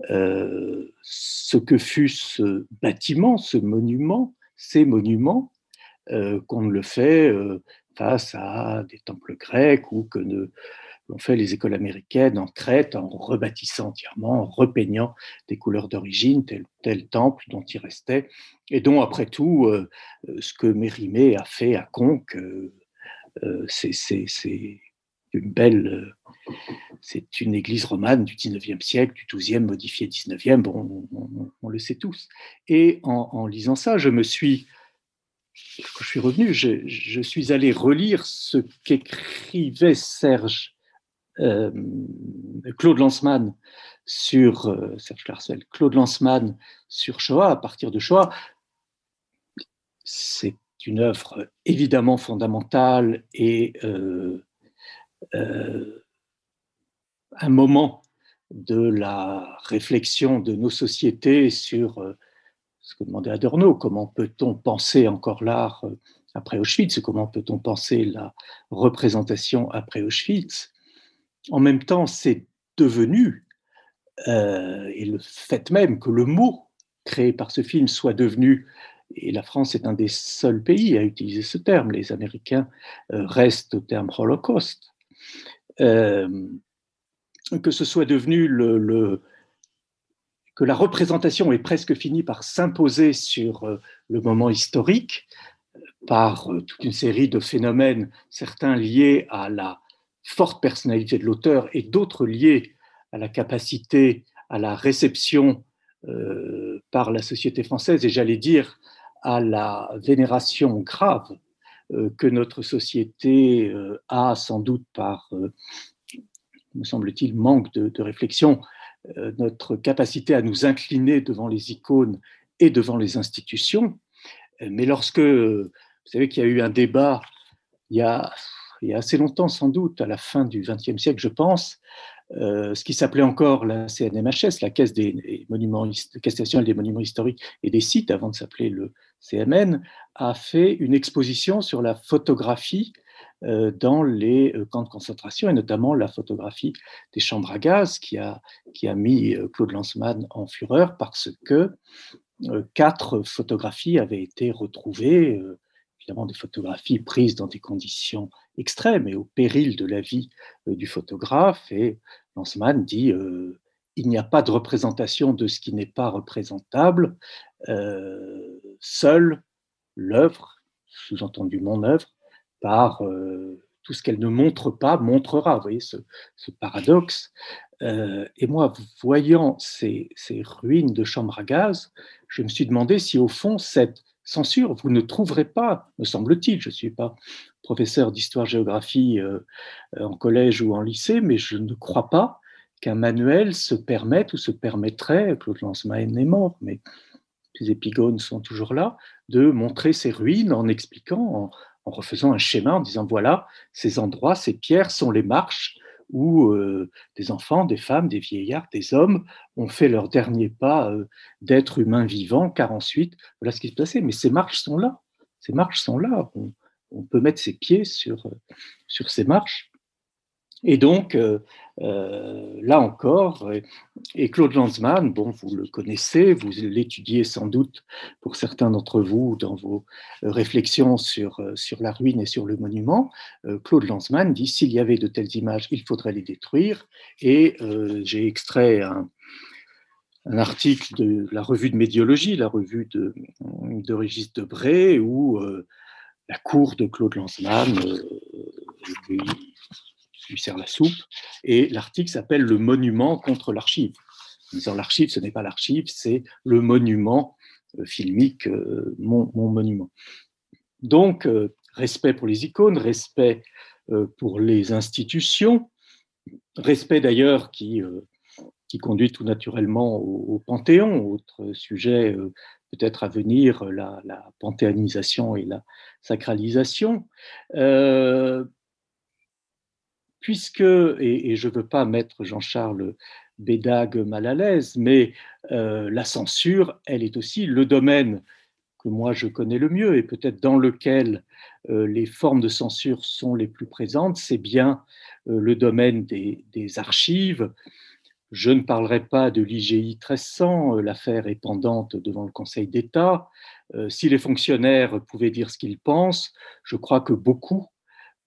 Speaker 4: euh, ce que fut ce bâtiment, ce monument, ces monuments, euh, qu'on le fait euh, face à des temples grecs ou que ne, l'ont fait les écoles américaines en Crète en rebâtissant entièrement, en repeignant des couleurs d'origine, tel tel temple dont il restait, et dont, après tout, ce que Mérimée a fait à Conques, c'est une belle. C'est une église romane du 19e siècle, du 12e, modifié 19e, bon, on, le sait tous. Et en, lisant ça, je me suis, quand je suis revenu, je, suis allé relire ce qu'écrivait Serge, euh, Claude Lanzmann sur, euh, Serge Claude Lanzmann sur Shoah, à partir de Shoah. C'est une œuvre évidemment fondamentale et euh, euh, un moment de la réflexion de nos sociétés sur euh, ce que demandait Adorno, comment peut-on penser encore l'art euh, après Auschwitz, comment peut-on penser la représentation après Auschwitz. En même temps, c'est devenu, et le fait même que le mot créé par ce film soit devenu, et la France est un des seuls pays à utiliser ce terme, les Américains restent au terme Holocauste, euh, que la représentation est presque finie par s'imposer sur euh, le moment historique par euh, toute une série de phénomènes, certains liés à la forte personnalité de l'auteur et d'autres liés à la capacité, à la réception par la société française et j'allais dire à la vénération grave euh, que notre société euh, a sans doute par, euh, me semble-t-il, manque de, réflexion, notre capacité à nous incliner devant les icônes et devant les institutions. Mais lorsque, vous savez qu'il y a eu un débat il y a, assez longtemps sans doute, à la fin du XXe siècle, je pense, ce qui s'appelait encore la CNMHS, la Caisse des monuments, Caisse nationale des monuments historiques et des sites, avant de s'appeler le CMN, a fait une exposition sur la photographie euh, dans les euh, camps de concentration et notamment la photographie des chambres à gaz qui a, qui a mis euh, Claude Lanzmann en fureur parce que quatre photographies avaient été retrouvées, évidemment des photographies prises dans des conditions extrêmes et au péril de la vie du photographe. Et Lanzmann dit il n'y a pas de représentation de ce qui n'est pas représentable. seule l'œuvre, sous-entendu mon œuvre, par euh, tout ce qu'elle ne montre pas, montrera. Vous voyez ce, paradoxe. Euh, et moi, voyant ces, ruines de chambres à gaz, je me suis demandé si au fond, cette censure, vous ne trouverez pas, me semble-t-il, je ne suis pas professeur d'histoire-géographie euh, en collège ou en lycée, mais je ne crois pas qu'un manuel se permette ou se permettrait, Claude Lanzmann est mort, mais les épigones sont toujours là, de montrer ces ruines en expliquant, en, refaisant un schéma, en disant voilà, ces endroits, ces pierres sont les marches où euh, des enfants, des femmes, des vieillards, des hommes ont fait leur dernier pas euh, d'être humains vivants, car ensuite, voilà ce qui se passait. Mais ces marches sont là, ces marches sont là. On, peut mettre ses pieds sur, sur ces marches. Et donc, euh, euh, là encore, et Claude Lanzmann, bon, vous le connaissez, vous l'étudiez sans doute pour certains d'entre vous dans vos réflexions sur, sur la ruine et sur le monument. Euh, Claude Lanzmann dit s'il y avait de telles images, il faudrait les détruire. Et j'ai extrait un, article de la revue de médiologie, la revue de, de Régis Debray, où la cour de Claude Lanzmann sert la soupe, et l'article s'appelle Le monument contre l'archive. Disant l'archive, ce n'est pas l'archive, c'est le monument euh, filmique, euh, mon, monument. Donc, euh, respect pour les icônes, respect pour les institutions, respect d'ailleurs qui, qui conduit tout naturellement au, Panthéon, autre sujet peut-être à venir, la, la, panthéonisation et la sacralisation puisque, et, je ne veux pas mettre Jean-Charles Bédag mal à l'aise, mais euh, la censure, elle est aussi le domaine que moi je connais le mieux et peut-être dans lequel euh, les formes de censure sont les plus présentes, c'est bien euh, le domaine des, des, archives. Je ne parlerai pas de l'IGI 1300, l'affaire est pendante devant le Conseil d'État. si les fonctionnaires pouvaient dire ce qu'ils pensent, je crois que beaucoup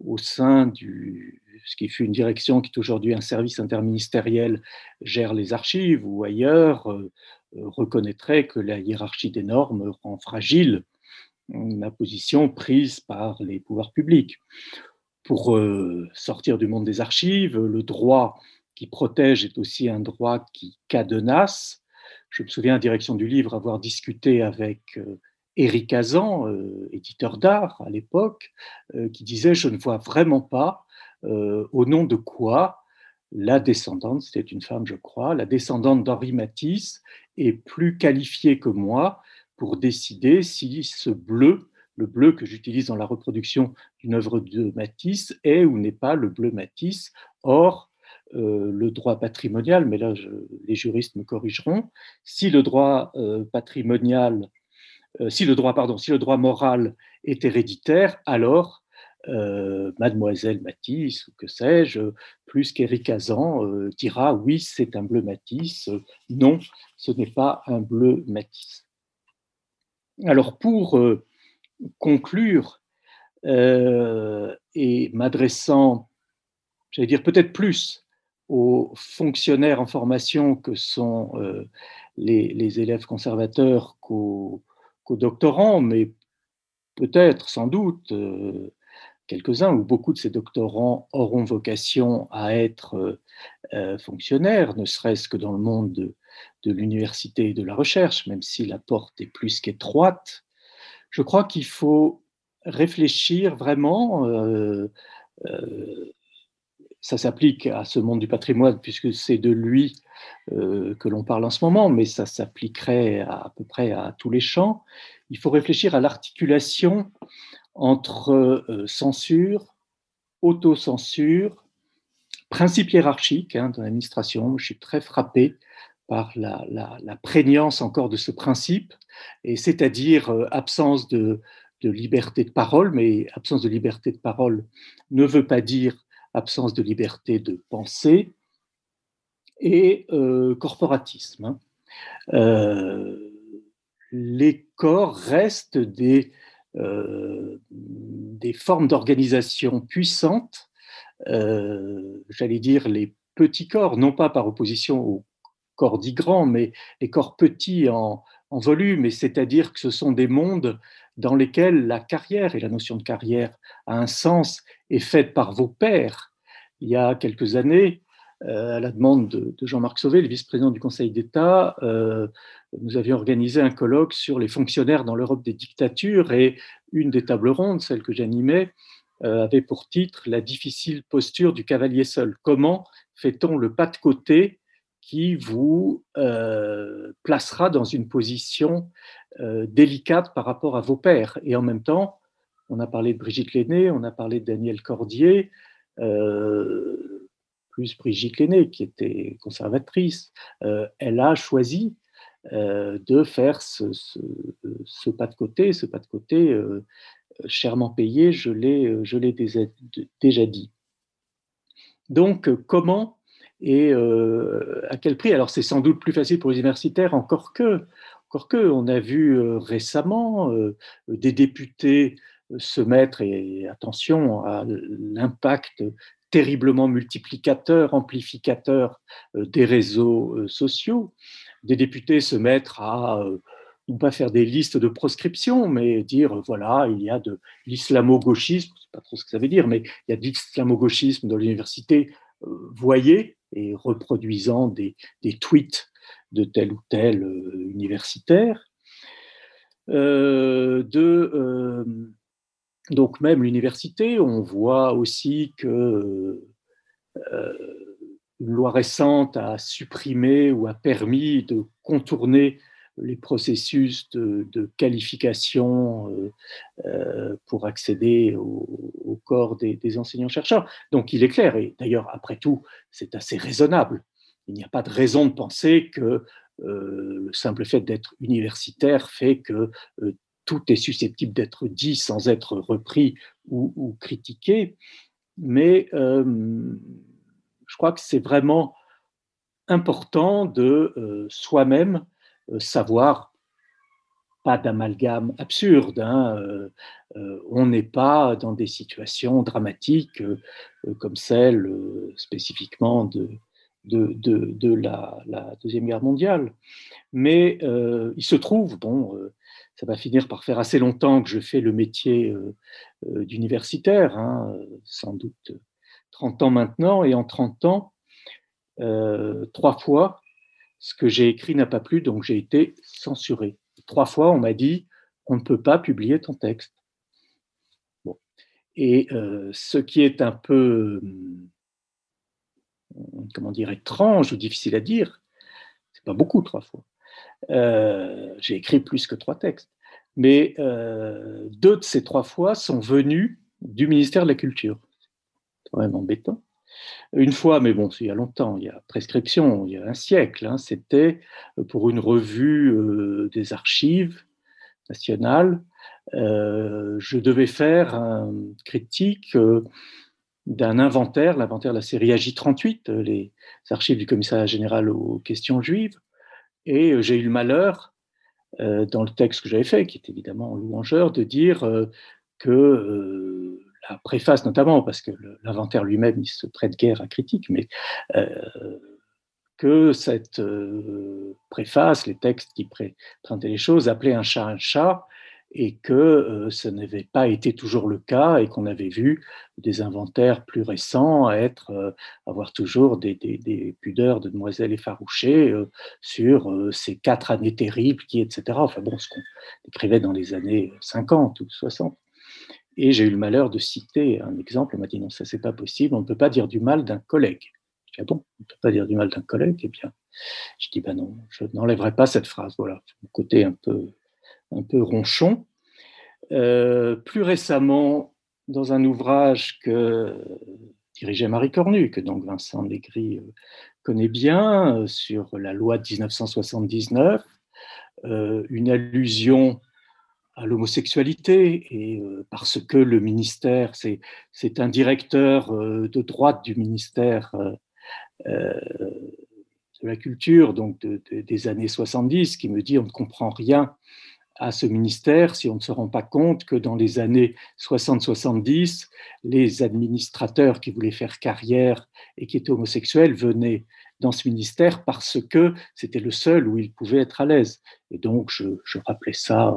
Speaker 4: au sein du, ce qui fut une direction qui est aujourd'hui un service interministériel, gère les archives ou ailleurs, euh, euh, reconnaîtrait que la hiérarchie des normes rend fragile la position prise par les pouvoirs publics. Pour euh, sortir du monde des archives, le droit qui protège est aussi un droit qui cadenasse. Je me souviens, en direction du livre, avoir discuté avec Éric Azan, éditeur d'art à l'époque, qui disait Je ne vois vraiment pas euh, au nom de quoi la descendante, c'était une femme je crois, la descendante d'Henri Matisse est plus qualifiée que moi pour décider si ce bleu, le bleu que j'utilise dans la reproduction d'une œuvre de Matisse, est ou n'est pas le bleu Matisse. Or, euh, le droit patrimonial, mais là les juristes me corrigeront, si le droit euh, patrimonial, si le droit, pardon, si le droit moral est héréditaire, alors euh, Mademoiselle Matisse, ou que sais-je, plus qu'Éric Azan euh, dira oui, c'est un bleu Matisse, non, ce n'est pas un bleu Matisse. Alors pour euh, conclure et m'adressant, j'allais dire peut-être plus aux fonctionnaires en formation que sont les, élèves conservateurs qu'aux doctorants, mais peut-être, sans doute, quelques-uns ou beaucoup de ces doctorants auront vocation à être euh, euh, fonctionnaires, ne serait-ce que dans le monde de, l'université et de la recherche, même si la porte est plus qu'étroite. Je crois qu'il faut réfléchir vraiment, euh, ça s'applique à ce monde du patrimoine puisque c'est de lui que l'on parle en ce moment, mais ça s'appliquerait à, peu près à tous les champs. Il faut réfléchir à l'articulation entre euh, censure, autocensure, principe hiérarchique hein, dans l'administration. Je suis très frappé par la, prégnance encore de ce principe, et c'est-à-dire euh, absence de, liberté de parole, mais absence de liberté de parole ne veut pas dire absence de liberté de pensée, et euh, corporatisme. Hein. les corps restent des euh, des formes d'organisation puissantes, euh, j'allais dire les petits corps, non pas par opposition aux corps dits grands, mais les corps petits en, volume, c'est-à-dire que ce sont des mondes dans lesquels la carrière, et la notion de carrière a un sens, est faite par vos pairs. Il y a quelques années, euh, à la demande de, Jean-Marc Sauvé, le vice-président du Conseil d'État, euh, nous avions organisé un colloque sur les fonctionnaires dans l'Europe des dictatures et une des tables rondes, celle que j'animais, euh, avait pour titre La difficile posture du cavalier seul. Comment fait-on le pas de côté qui vous euh, placera dans une position euh, délicate par rapport à vos pères. Et en même temps, on a parlé de Brigitte Lenné, on a parlé de Daniel Cordier, euh, plus Brigitte Lenné, qui était conservatrice. elle a choisi de faire ce, pas de côté, ce pas de côté chèrement payé, je l'ai déjà dit. Donc, comment et euh, à quel prix? Alors c'est sans doute plus facile pour les universitaires, encore que, encore que on a vu euh, récemment euh, des députés se mettre, et attention à l'impact terriblement multiplicateur, amplificateur des réseaux sociaux, des députés se mettre à non pas faire des listes de proscription, mais dire voilà, il y a de l'islamo-gauchisme, je ne sais pas trop ce que ça veut dire, mais il y a de l'islamo-gauchisme dans l'université, voyez, et reproduisant des, tweets de tel ou tel euh, universitaire. Euh, de, euh, donc même l'université, on voit aussi que une loi récente a supprimé ou a permis de contourner les processus de, qualification euh, euh, pour accéder au, corps des, enseignants-chercheurs. Donc il est clair, et d'ailleurs après tout, c'est assez raisonnable. Il n'y a pas de raison de penser que euh, le simple fait d'être universitaire fait que tout est susceptible d'être dit sans être repris ou, critiqué. Mais je crois que c'est vraiment important de soi-même euh, savoir, pas d'amalgame absurde. Hein, euh, euh, on n'est pas dans des situations dramatiques comme celle spécifiquement de, la, Deuxième Guerre mondiale. Mais il se trouve, bon, ça va finir par faire assez longtemps que je fais le métier d'universitaire, hein, sans doute 30 ans maintenant, et en 30 ans, trois fois, ce que j'ai écrit n'a pas plu, donc j'ai été censuré. Trois fois, on m'a dit, on ne peut pas publier ton texte. Et euh, ce qui est un peu, comment dire, étrange ou difficile à dire, c'est pas beaucoup trois fois. Euh, j'ai écrit plus que trois textes, mais euh, deux de ces trois fois sont venus du ministère de la Culture. C'est quand même embêtant. Une fois, mais bon, il y a longtemps, il y a prescription, il y a un siècle, hein, c'était pour une revue euh, des archives nationales. Je devais faire une critique d'un inventaire, l'inventaire de la série AJ38, les archives du commissariat général aux questions juives. Et j'ai eu le malheur, dans le texte que j'avais fait, qui est évidemment louangeur, de dire que la préface notamment, parce que l'inventaire lui-même, il se prête guère à critique, mais euh, que cette euh, préface, les textes qui présentaient les choses, appelaient un chat un chat, et que euh, ce n'avait pas été toujours le cas, et qu'on avait vu des inventaires plus récents être, avoir toujours des, pudeurs de demoiselles effarouchées sur ces quatre années terribles, qui, etc. Enfin bon, ce qu'on écrivait dans les années 50 ou 60. Et j'ai eu le malheur de citer un exemple. On m'a dit non, ça c'est pas possible. On ne peut pas dire du mal d'un collègue. Je dis ah bon, on ne peut pas dire du mal d'un collègue? Eh bien, je dis ben non, je n'enlèverai pas cette phrase. Voilà, mon côté un peu, un peu ronchon. Euh, plus récemment, dans un ouvrage que dirigeait Marie Cornu, que donc Vincent Legris euh, connaît bien, euh, sur la loi de 1979, une allusion à l'homosexualité parce que le ministère, c'est un directeur de droite du ministère de la culture, donc des années 70, qui me dit on ne comprend rien à ce ministère si on ne se rend pas compte que dans les années 60-70, les administrateurs qui voulaient faire carrière et qui étaient homosexuels venaient dans ce ministère parce que c'était le seul où ils pouvaient être à l'aise. Et donc, je, rappelais ça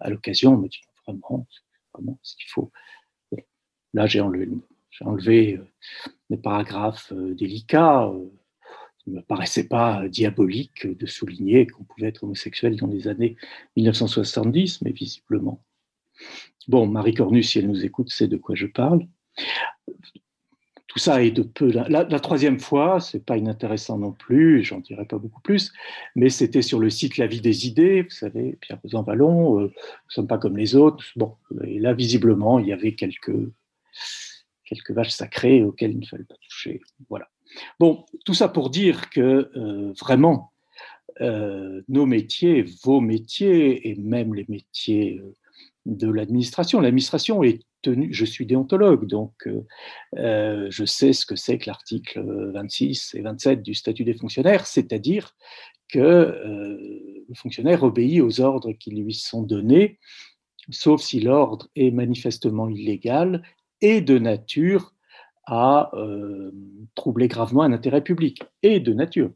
Speaker 4: à l'occasion, on me dit vraiment, vraiment ce qu'il faut? là, j'ai enlevé, enlevé euh, des paragraphes euh, délicats. Il ne me paraissait pas diabolique de souligner qu'on pouvait être homosexuel dans les années 1970, mais visiblement. Bon, Marie Cornu, si elle nous écoute, sait de quoi je parle. tout ça est de peu. La, troisième fois, c'est pas inintéressant non plus, j'en dirai pas beaucoup plus, mais c'était sur le site La vie des idées, vous savez, Pierre Besan Vallon, euh, nous ne sommes pas comme les autres. Bon, et là, visiblement, il y avait quelques, quelques vaches sacrées auxquelles il ne fallait pas toucher. Voilà. Bon, tout ça pour dire que euh, vraiment, euh, nos métiers, vos métiers et même les métiers de l'administration, l'administration est je suis déontologue, donc euh, euh, je sais ce que c'est que l'article 26 et 27 du statut des fonctionnaires, c'est-à-dire que euh, le fonctionnaire obéit aux ordres qui lui sont donnés, sauf si l'ordre est manifestement illégal et de nature à troubler gravement un intérêt public, et de nature.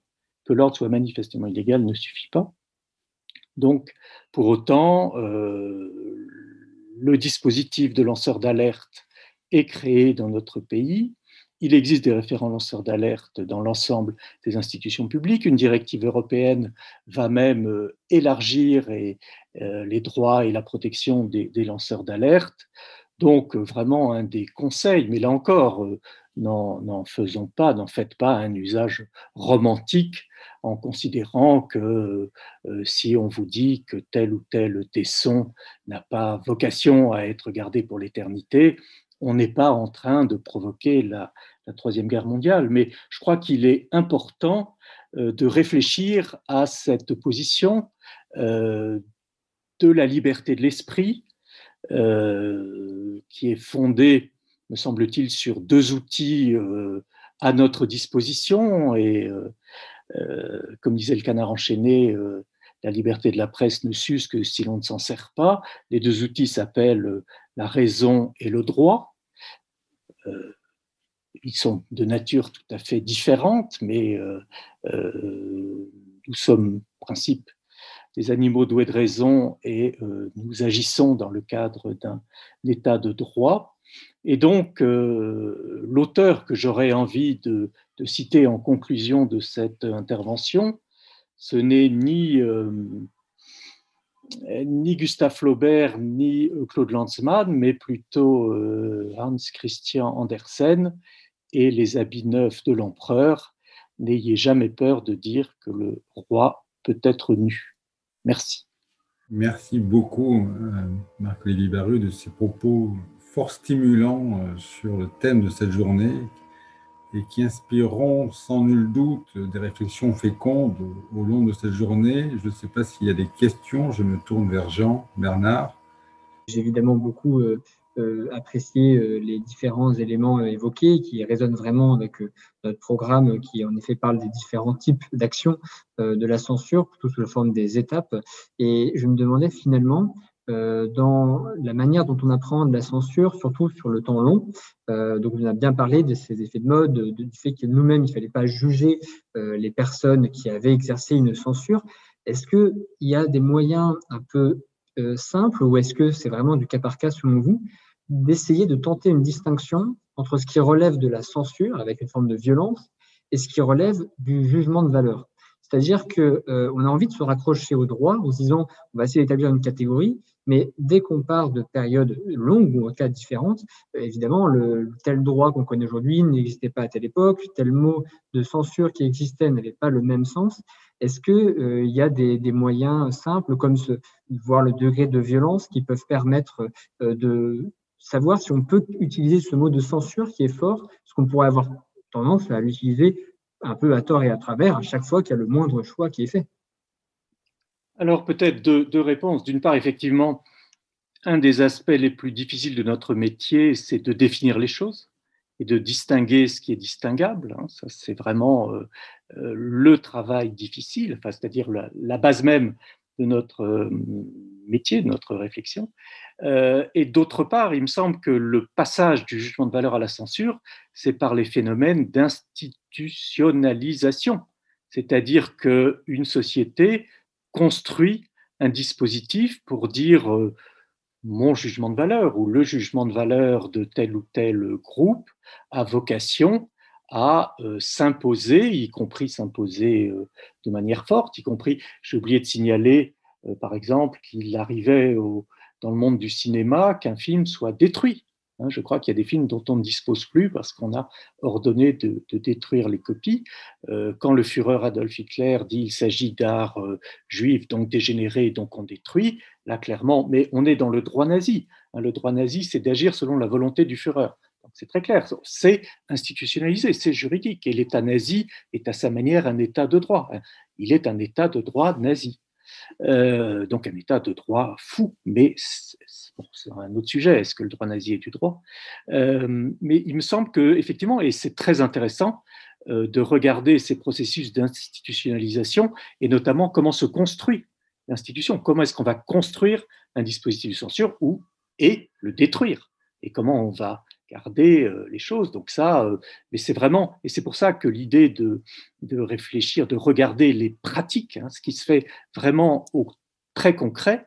Speaker 4: Que l'ordre soit manifestement illégal ne suffit pas. Donc, pour autant, le dispositif de lanceur d'alerte est créé dans notre pays. Il existe des référents lanceurs d'alerte dans l'ensemble des institutions publiques. Une directive européenne va même euh, élargir euh, les droits et la protection des, lanceurs d'alerte. Donc, euh, vraiment, un des conseils, mais là encore, n'en faisons pas, n'en faites pas un usage romantique en considérant que euh, si on vous dit que tel ou tel tesson n'a pas vocation à être gardé pour l'éternité, on n'est pas en train de provoquer la, Troisième Guerre mondiale. Mais je crois qu'il est important euh, de réfléchir à cette position euh, de la liberté de l'esprit qui est fondée, me semble-t-il, sur deux outils à notre disposition et euh, comme disait le canard enchaîné, euh, la liberté de la presse ne s'use que si l'on ne s'en sert pas. Les deux outils s'appellent euh, la raison et le droit. ils sont de nature tout à fait différente, mais nous sommes, en principe, des animaux doués de raison et nous agissons dans le cadre d'un état de droit. Et donc, l'auteur que j'aurais envie de citer en conclusion de cette intervention, ce n'est ni, euh, ni Gustave Flaubert ni Claude Lanzmann, mais plutôt euh, Hans Christian Andersen et les habits neufs de l'empereur. N'ayez jamais peur de dire que le roi peut être nu. Merci.
Speaker 3: Merci beaucoup, euh, Marc-Lévy Baru, de ces propos fort stimulants sur le thème de cette journée et qui inspireront sans nul doute des réflexions fécondes au long de cette journée. Je ne sais pas s'il y a des questions, je me tourne vers Jean, Bernard.
Speaker 2: J'ai évidemment beaucoup euh, euh, apprécié euh, les différents éléments évoqués qui résonnent vraiment avec notre programme qui en effet parle des différents types d'actions de la censure, plutôt sous la forme des étapes. Et je me demandais finalement, euh, dans la manière dont on apprend de la censure, surtout sur le temps long. Euh, donc, on a bien parlé de ces effets de mode, du fait que nous-mêmes, il ne fallait pas juger euh, les personnes qui avaient exercé une censure. Est-ce qu'il y a des moyens un peu simples ou est-ce que c'est vraiment du cas par cas selon vous? D'essayer de tenter une distinction entre ce qui relève de la censure avec une forme de violence et ce qui relève du jugement de valeur c'est-à-dire qu'on euh, a envie de se raccrocher au droit en se disant on va essayer d'établir une catégorie, mais dès qu'on part de périodes longues ou en cas différentes, euh, évidemment, le, tel droit qu'on connaît aujourd'hui n'existait pas à telle époque, tel mot de censure qui existait n'avait pas le même sens. Est-ce qu'il euh, y a des, moyens simples comme ce, voir le degré de violence qui peuvent permettre de savoir si on peut utiliser ce mot de censure qui est fort, parce qu'on pourrait avoir tendance à l'utiliser un peu à tort et à travers à chaque fois qu'il y a le moindre choix qui est fait.
Speaker 4: Alors peut-être deux, réponses. D'une part, effectivement, un des aspects les plus difficiles de notre métier, c'est de définir les choses et de distinguer ce qui est distinguable. Hein. Ça, c'est vraiment euh, euh, le travail difficile, c'est-à-dire la, base même de notre euh, métier, de notre réflexion. Euh, et d'autre part, il me semble que le passage du jugement de valeur à la censure, c'est par les phénomènes d'institutionnalisation, c'est-à-dire qu'une société construit un dispositif pour dire euh, mon jugement de valeur ou le jugement de valeur de tel ou tel groupe a vocation à s'imposer, y compris s'imposer de manière forte, y compris, j'ai oublié de signaler euh, par exemple, qu'il arrivait dans le monde du cinéma qu'un film soit détruit Hein, je crois qu'il y a des films dont on ne dispose plus parce qu'on a ordonné de, détruire les copies. Euh, quand le Führer Adolf Hitler dit il s'agit d'art euh, juif, donc dégénéré, donc on détruit, là clairement, mais on est dans le droit nazi. Hein, le droit nazi, c'est d'agir selon la volonté du Führer. C'est très clair, c'est institutionnalisé, c'est juridique, et l'État nazi est à sa manière un État de droit. Hein. Il est un État de droit nazi. Euh, donc un État de droit fou, mais c'est un autre sujet. Est-ce que le droit nazi est du droit? Euh, Mais il me semble que effectivement, et c'est très intéressant euh, de regarder ces processus d'institutionnalisation et notamment comment se construit l'institution. Comment est-ce qu'on va construire un dispositif de censure ou et le détruire? Et comment on va garder euh, les choses. Donc ça, euh, mais c'est vraiment, et c'est pour ça que l'idée de, de réfléchir, de regarder les pratiques, hein, ce qui se fait vraiment au très concret,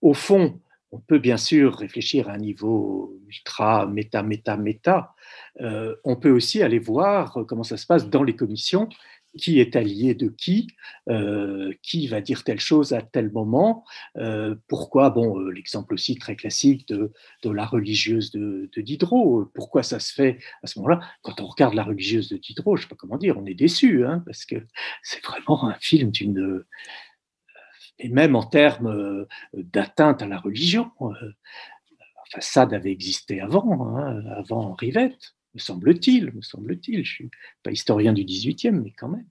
Speaker 4: au fond, on peut bien sûr réfléchir à un niveau ultra, méta, méta, méta. Euh, on peut aussi aller voir comment ça se passe dans les commissions qui est allié de qui, euh, qui va dire telle chose à tel moment, euh, pourquoi, bon, euh, l'exemple aussi très classique de, la religieuse de, de, Diderot, pourquoi ça se fait à ce moment-là? Quand on regarde la religieuse de Diderot, je ne sais pas comment dire, on est déçu, hein, parce que c'est vraiment un film d'une... Et même en termes d'atteinte à la religion, enfin, Sade avait existé avant, hein, avant Rivette me semble-t-il, me semble-t-il. Je ne suis pas historien du 18e, mais quand même.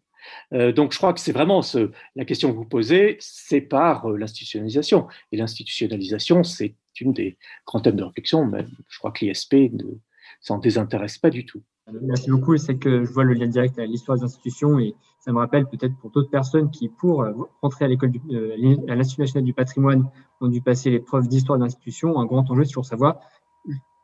Speaker 4: Euh, donc je crois que c'est vraiment la question que vous posez, c'est par euh, l'institutionnalisation. Et l'institutionnalisation, c'est une des grands thèmes de réflexion, mais je crois que l'ISP ne s'en désintéresse pas du tout.
Speaker 2: Merci beaucoup. C'est que je vois le lien direct à l'histoire des institutions et ça me rappelle peut-être pour d'autres personnes qui, pour euh, rentrer à l'école à l'Institut national du patrimoine, ont dû passer l'épreuve d'histoire d'institution. Un grand enjeu, toujours savoir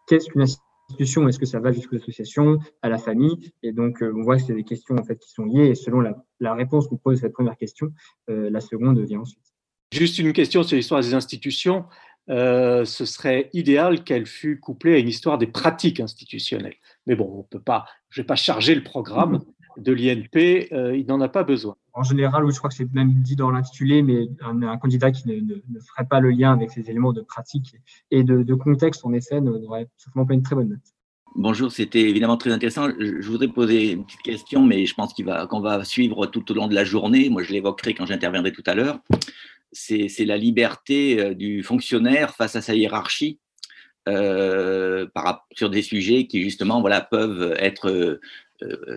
Speaker 2: qu'est-ce qu'une institution est-ce que ça va jusqu'aux associations, à la famille? Et donc, euh, on voit que c'est des questions en fait qui sont liées. Et selon la, réponse qu'on pose à cette première question, euh, la seconde vient ensuite.
Speaker 4: Juste une question sur l'histoire des institutions. Euh, ce serait idéal qu'elle fût couplée à une histoire des pratiques institutionnelles. Mais bon, on peut pas. Je vais pas charger le programme de l'INP. il n'en a pas besoin.
Speaker 2: En général, oui, je crois que c'est même dit dans l'intitulé, mais un, candidat qui ne, ferait pas le lien avec ces éléments de pratique et de, contexte, en effet, n'aurait certainement pas une très bonne note.
Speaker 5: Bonjour, c'était évidemment très intéressant. Je voudrais poser une petite question, mais je pense qu'on va, va suivre tout au long de la journée. Moi, je l'évoquerai quand j'interviendrai tout à l'heure. C'est la liberté euh, du fonctionnaire face à sa hiérarchie euh, par, sur des sujets qui, justement, voilà, peuvent être euh,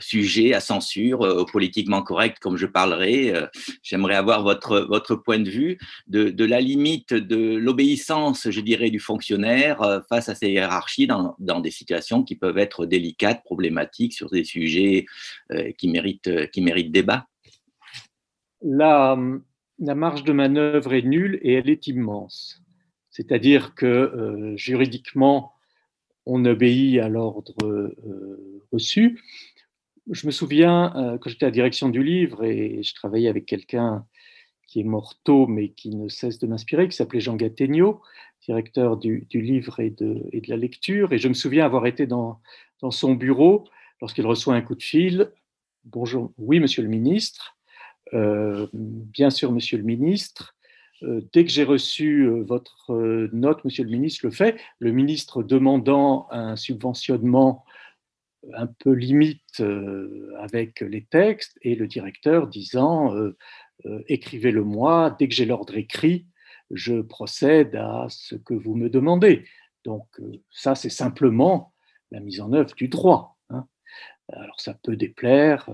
Speaker 5: sujet à censure, euh, politiquement correct, comme je parlerai. Euh, j'aimerais avoir votre, votre point de vue de, la limite de l'obéissance, je dirais, du fonctionnaire face à ces hiérarchies dans, dans, des situations qui peuvent être délicates, problématiques, sur des sujets qui, méritent, qui méritent débat.
Speaker 4: La, la marge de manœuvre est nulle et elle est immense. C'est-à-dire que juridiquement, on obéit à l'ordre reçu, je me souviens, euh, quand j'étais à la direction du livre et je travaillais avec quelqu'un qui est mort tôt, mais qui ne cesse de m'inspirer, qui s'appelait Jean Gattegno, directeur du, livre et de, la lecture. Et je me souviens avoir été dans, son bureau lorsqu'il reçoit un coup de fil. Bonjour, oui, monsieur le ministre. Euh, bien sûr, monsieur le ministre. Euh, dès que j'ai reçu votre note, monsieur le ministre le fait, le ministre demandant un subventionnement un peu limite euh, avec les textes et le directeur disant euh, euh, écrivez-le moi, dès que j'ai l'ordre écrit, je procède à ce que vous me demandez. Donc ça, c'est simplement la mise en œuvre du droit. Hein. Alors ça peut déplaire.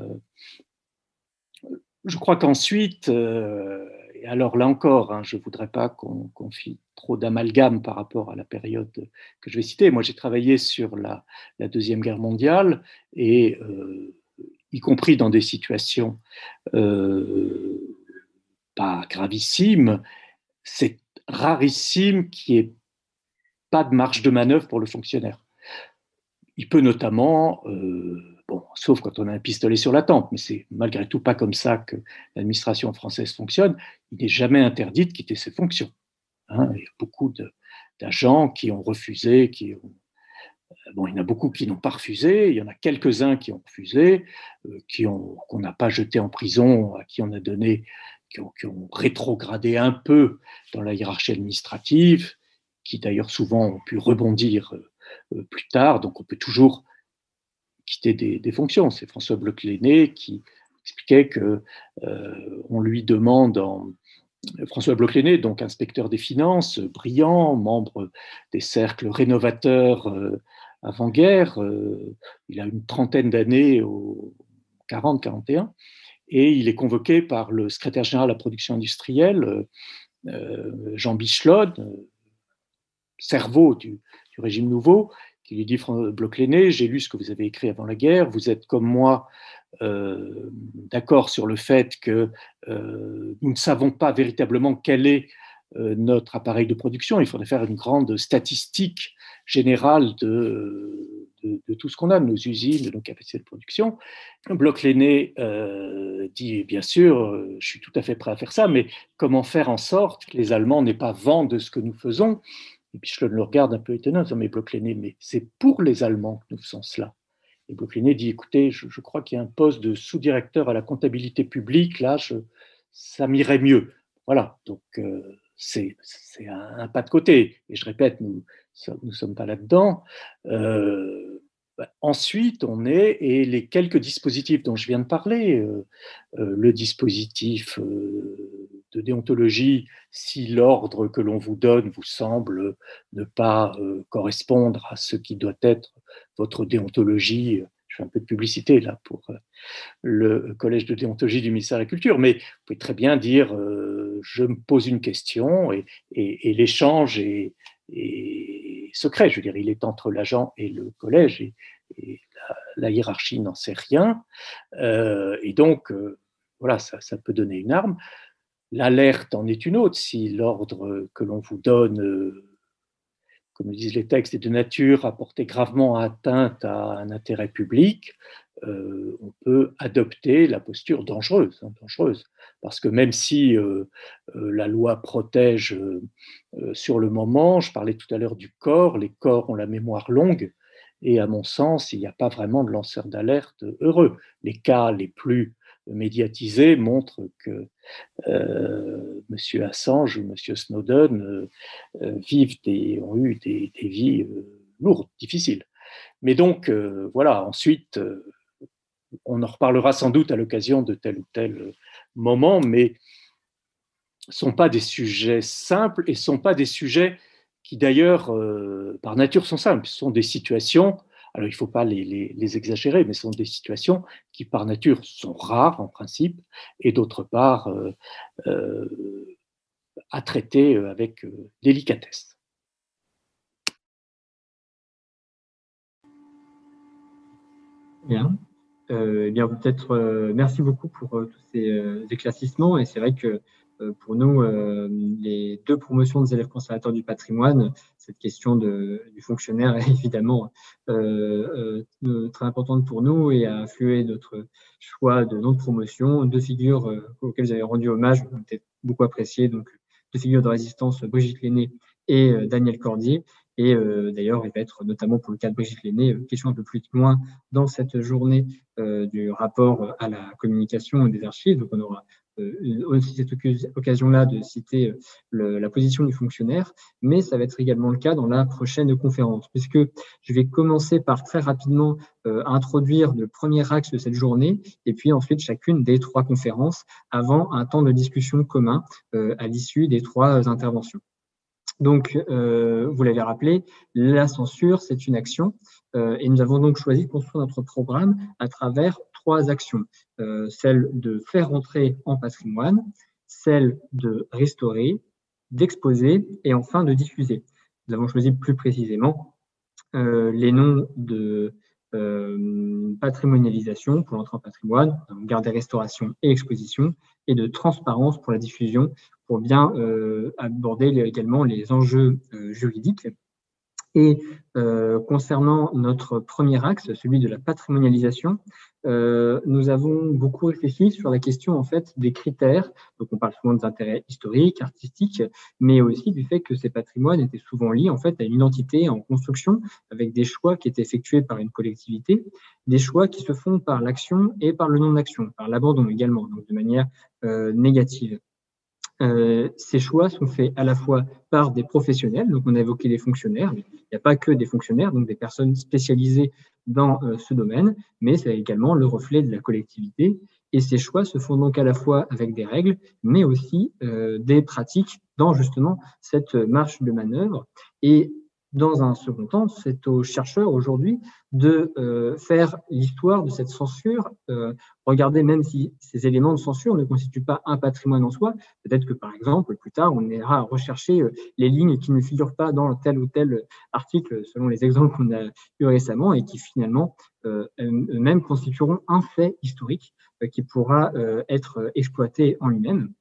Speaker 4: Je crois qu'ensuite, et alors là encore, hein, je ne voudrais pas qu'on confie trop d'amalgame par rapport à la période que je vais citer. Moi, j'ai travaillé sur la, Deuxième Guerre mondiale et euh, y compris dans des situations euh, pas gravissimes, c'est rarissime qu'il n'y ait pas de marge de manœuvre pour le fonctionnaire. Il peut notamment euh, Bon, sauf quand on a un pistolet sur la tempe, mais c'est malgré tout pas comme ça que l'administration française fonctionne. Il n'est jamais interdit de quitter ses fonctions. Hein. il y a beaucoup d'agents qui ont refusé, qui ont, euh, bon, il y en a beaucoup qui n'ont pas refusé, il y en a quelques-uns qui ont refusé, euh, qui ont qu'on n'a pas jeté en prison, à qui on a donné, qui ont, rétrogradé un peu dans la hiérarchie administrative, qui d'ailleurs souvent ont pu rebondir euh, plus tard. Donc on peut toujours quitter des, fonctions. C'est François Bloch-Léné qui expliquait que on lui demande en, François Bloch-Léné, donc inspecteur des finances, brillant, membre des cercles rénovateurs avant-guerre, il a une trentaine d'années, au 40-41, et il est convoqué par le secrétaire général de la production industrielle, euh, Jean Bichelot, cerveau du, régime nouveau, qui lui dit bloch léné j'ai lu ce que vous avez écrit avant la guerre, vous êtes comme moi euh, d'accord sur le fait que euh, nous ne savons pas véritablement quel est notre appareil de production. Il faudrait faire une grande statistique générale de, tout ce qu'on a, de nos usines, de nos capacités de production. Bloch l'aîné euh, dit, bien sûr, euh, je suis tout à fait prêt à faire ça, mais comment faire en sorte que les Allemands n'aient pas vent de ce que nous faisons? Et puis je le regarde un peu étonnant, mais Bloch l'aîné, mais c'est pour les Allemands que nous faisons cela. Et Bloch l'aîné dit, écoutez, je, crois qu'il y a un poste de sous-directeur à la comptabilité publique, là, ça m'irait mieux. Voilà, donc euh, c'est un, pas de côté. Et je répète, nous ne sommes pas là-dedans. Euh, bah, ensuite, on est, et les quelques dispositifs dont je viens de parler, euh, le dispositif de déontologie, si l'ordre que l'on vous donne vous semble ne pas correspondre à ce qui doit être votre déontologie, je fais un peu de publicité là pour le collège de déontologie du ministère de la Culture, mais vous pouvez très bien dire je me pose une question et, l'échange est, secret. Je veux dire, il est entre l'agent et le collège et, la, hiérarchie n'en sait rien. Euh, et donc, euh, voilà, ça, peut donner une arme. L'alerte en est une autre. Si l'ordre que l'on vous donne, euh, comme disent les textes, est de nature à porter gravement atteinte à un intérêt public, euh, on peut adopter la posture dangereuse, hein, dangereuse, parce que même si euh, la loi protège sur le moment, je parlais tout à l'heure du corps, les corps ont la mémoire longue, et à mon sens, il n'y a pas vraiment de lanceur d'alerte heureux. Les cas les plus médiatisés montrent que euh, M. Assange ou M. Snowden vivent des, ont eu des, vies lourdes, difficiles. Mais donc, voilà, ensuite, on en reparlera sans doute à l'occasion de tel ou tel moment, mais ne sont pas des sujets simples et ne sont pas des sujets qui d'ailleurs, euh, par nature, sont simples. Ce sont des situations, alors il ne faut pas les, exagérer, mais ce sont des situations qui, par nature, sont rares en principe, et d'autre part, euh, euh, à traiter avec délicatesse.
Speaker 2: Bien. Euh, eh bien, peut-être, euh, merci beaucoup pour euh, tous ces éclaircissements. Et c'est vrai que pour nous, les deux promotions des élèves conservateurs du patrimoine, cette question de, du fonctionnaire est évidemment très importante pour nous et a influé notre choix de notre promotion. Deux figures auxquelles vous avez rendu hommage, peut-être beaucoup appréciées, donc deux figures de résistance, Brigitte Lenné et Daniel Cordier. Et euh, d'ailleurs, il va être notamment pour le cas de Brigitte Lenné, euh, question un peu plus loin dans cette journée euh, du rapport à la communication des archives. Donc, on aura aussi cette occasion-là de citer la position du fonctionnaire, mais ça va être également le cas dans la prochaine conférence, puisque je vais commencer par très rapidement introduire le premier axe de cette journée, et puis ensuite chacune des trois conférences, avant un temps de discussion commun à l'issue des trois interventions. Donc, euh, vous l'avez rappelé, la censure, c'est une action euh, et nous avons donc choisi de construire notre programme à travers actions. Euh, celle de faire entrer en patrimoine, celle de restaurer, d'exposer et enfin de diffuser. Nous avons choisi plus précisément les noms de patrimonialisation pour l'entrée en patrimoine, garder restauration et exposition, et de transparence pour la diffusion pour bien euh, aborder également les enjeux euh, juridiques. Et euh, concernant notre premier axe, celui de la patrimonialisation, nous avons beaucoup réfléchi sur la question en fait des critères. Donc, on parle souvent des intérêts historiques, artistiques, mais aussi du fait que ces patrimoines étaient souvent liés en fait à une identité en construction, avec des choix qui étaient effectués par une collectivité, des choix qui se font par l'action et par le non-action, par l'abandon également, donc de manière négative. Euh, ces choix sont faits à la fois par des professionnels, donc on a évoqué les fonctionnaires, il n'y a pas que des fonctionnaires, donc des personnes spécialisées dans euh, ce domaine, mais c'est également le reflet de la collectivité. Et ces choix se font donc à la fois avec des règles, mais aussi euh, des pratiques dans justement cette marche de manœuvre. Et dans un second temps, c'est aux chercheurs aujourd'hui de euh, faire l'histoire de cette censure. Euh, regardez, même si ces éléments de censure ne constituent pas un patrimoine en soi, peut-être que par exemple, plus tard, on ira rechercher euh, les lignes qui ne figurent pas dans tel ou tel article, selon les exemples qu'on a eu récemment, et qui finalement eux-mêmes constitueront un fait historique qui pourra être exploité en lui-même.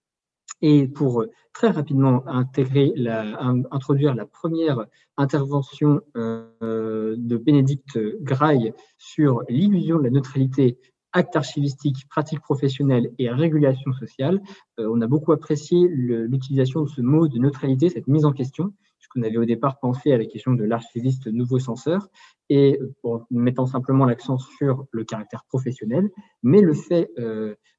Speaker 2: Et pour euh, très rapidement intégrer la, introduire la première intervention euh, de Bénédicte Graille sur l'illusion de la neutralité acte archivistique, pratique professionnelle et régulation sociale. Euh, on a beaucoup apprécié l'utilisation de ce mot de neutralité, cette mise en question, puisqu'on avait au départ pensé à la question de l'archiviste nouveau censeur, et en mettant simplement l'accent sur le caractère professionnel, mais le fait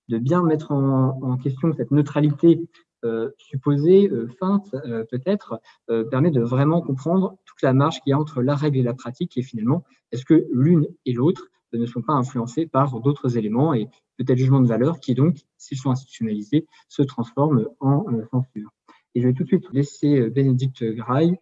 Speaker 2: de bien mettre en, question cette neutralité euh, supposée, euh, feinte euh, peut-être, permet de vraiment comprendre toute la marge qu'il y a entre la règle et la pratique et finalement, est-ce que l'une et l'autre ne sont pas influencées par d'autres éléments et peut-être jugement de valeur qui donc, s'ils sont institutionnalisés, se transforment en censure. Et je vais tout de suite laisser Bénédicte Graille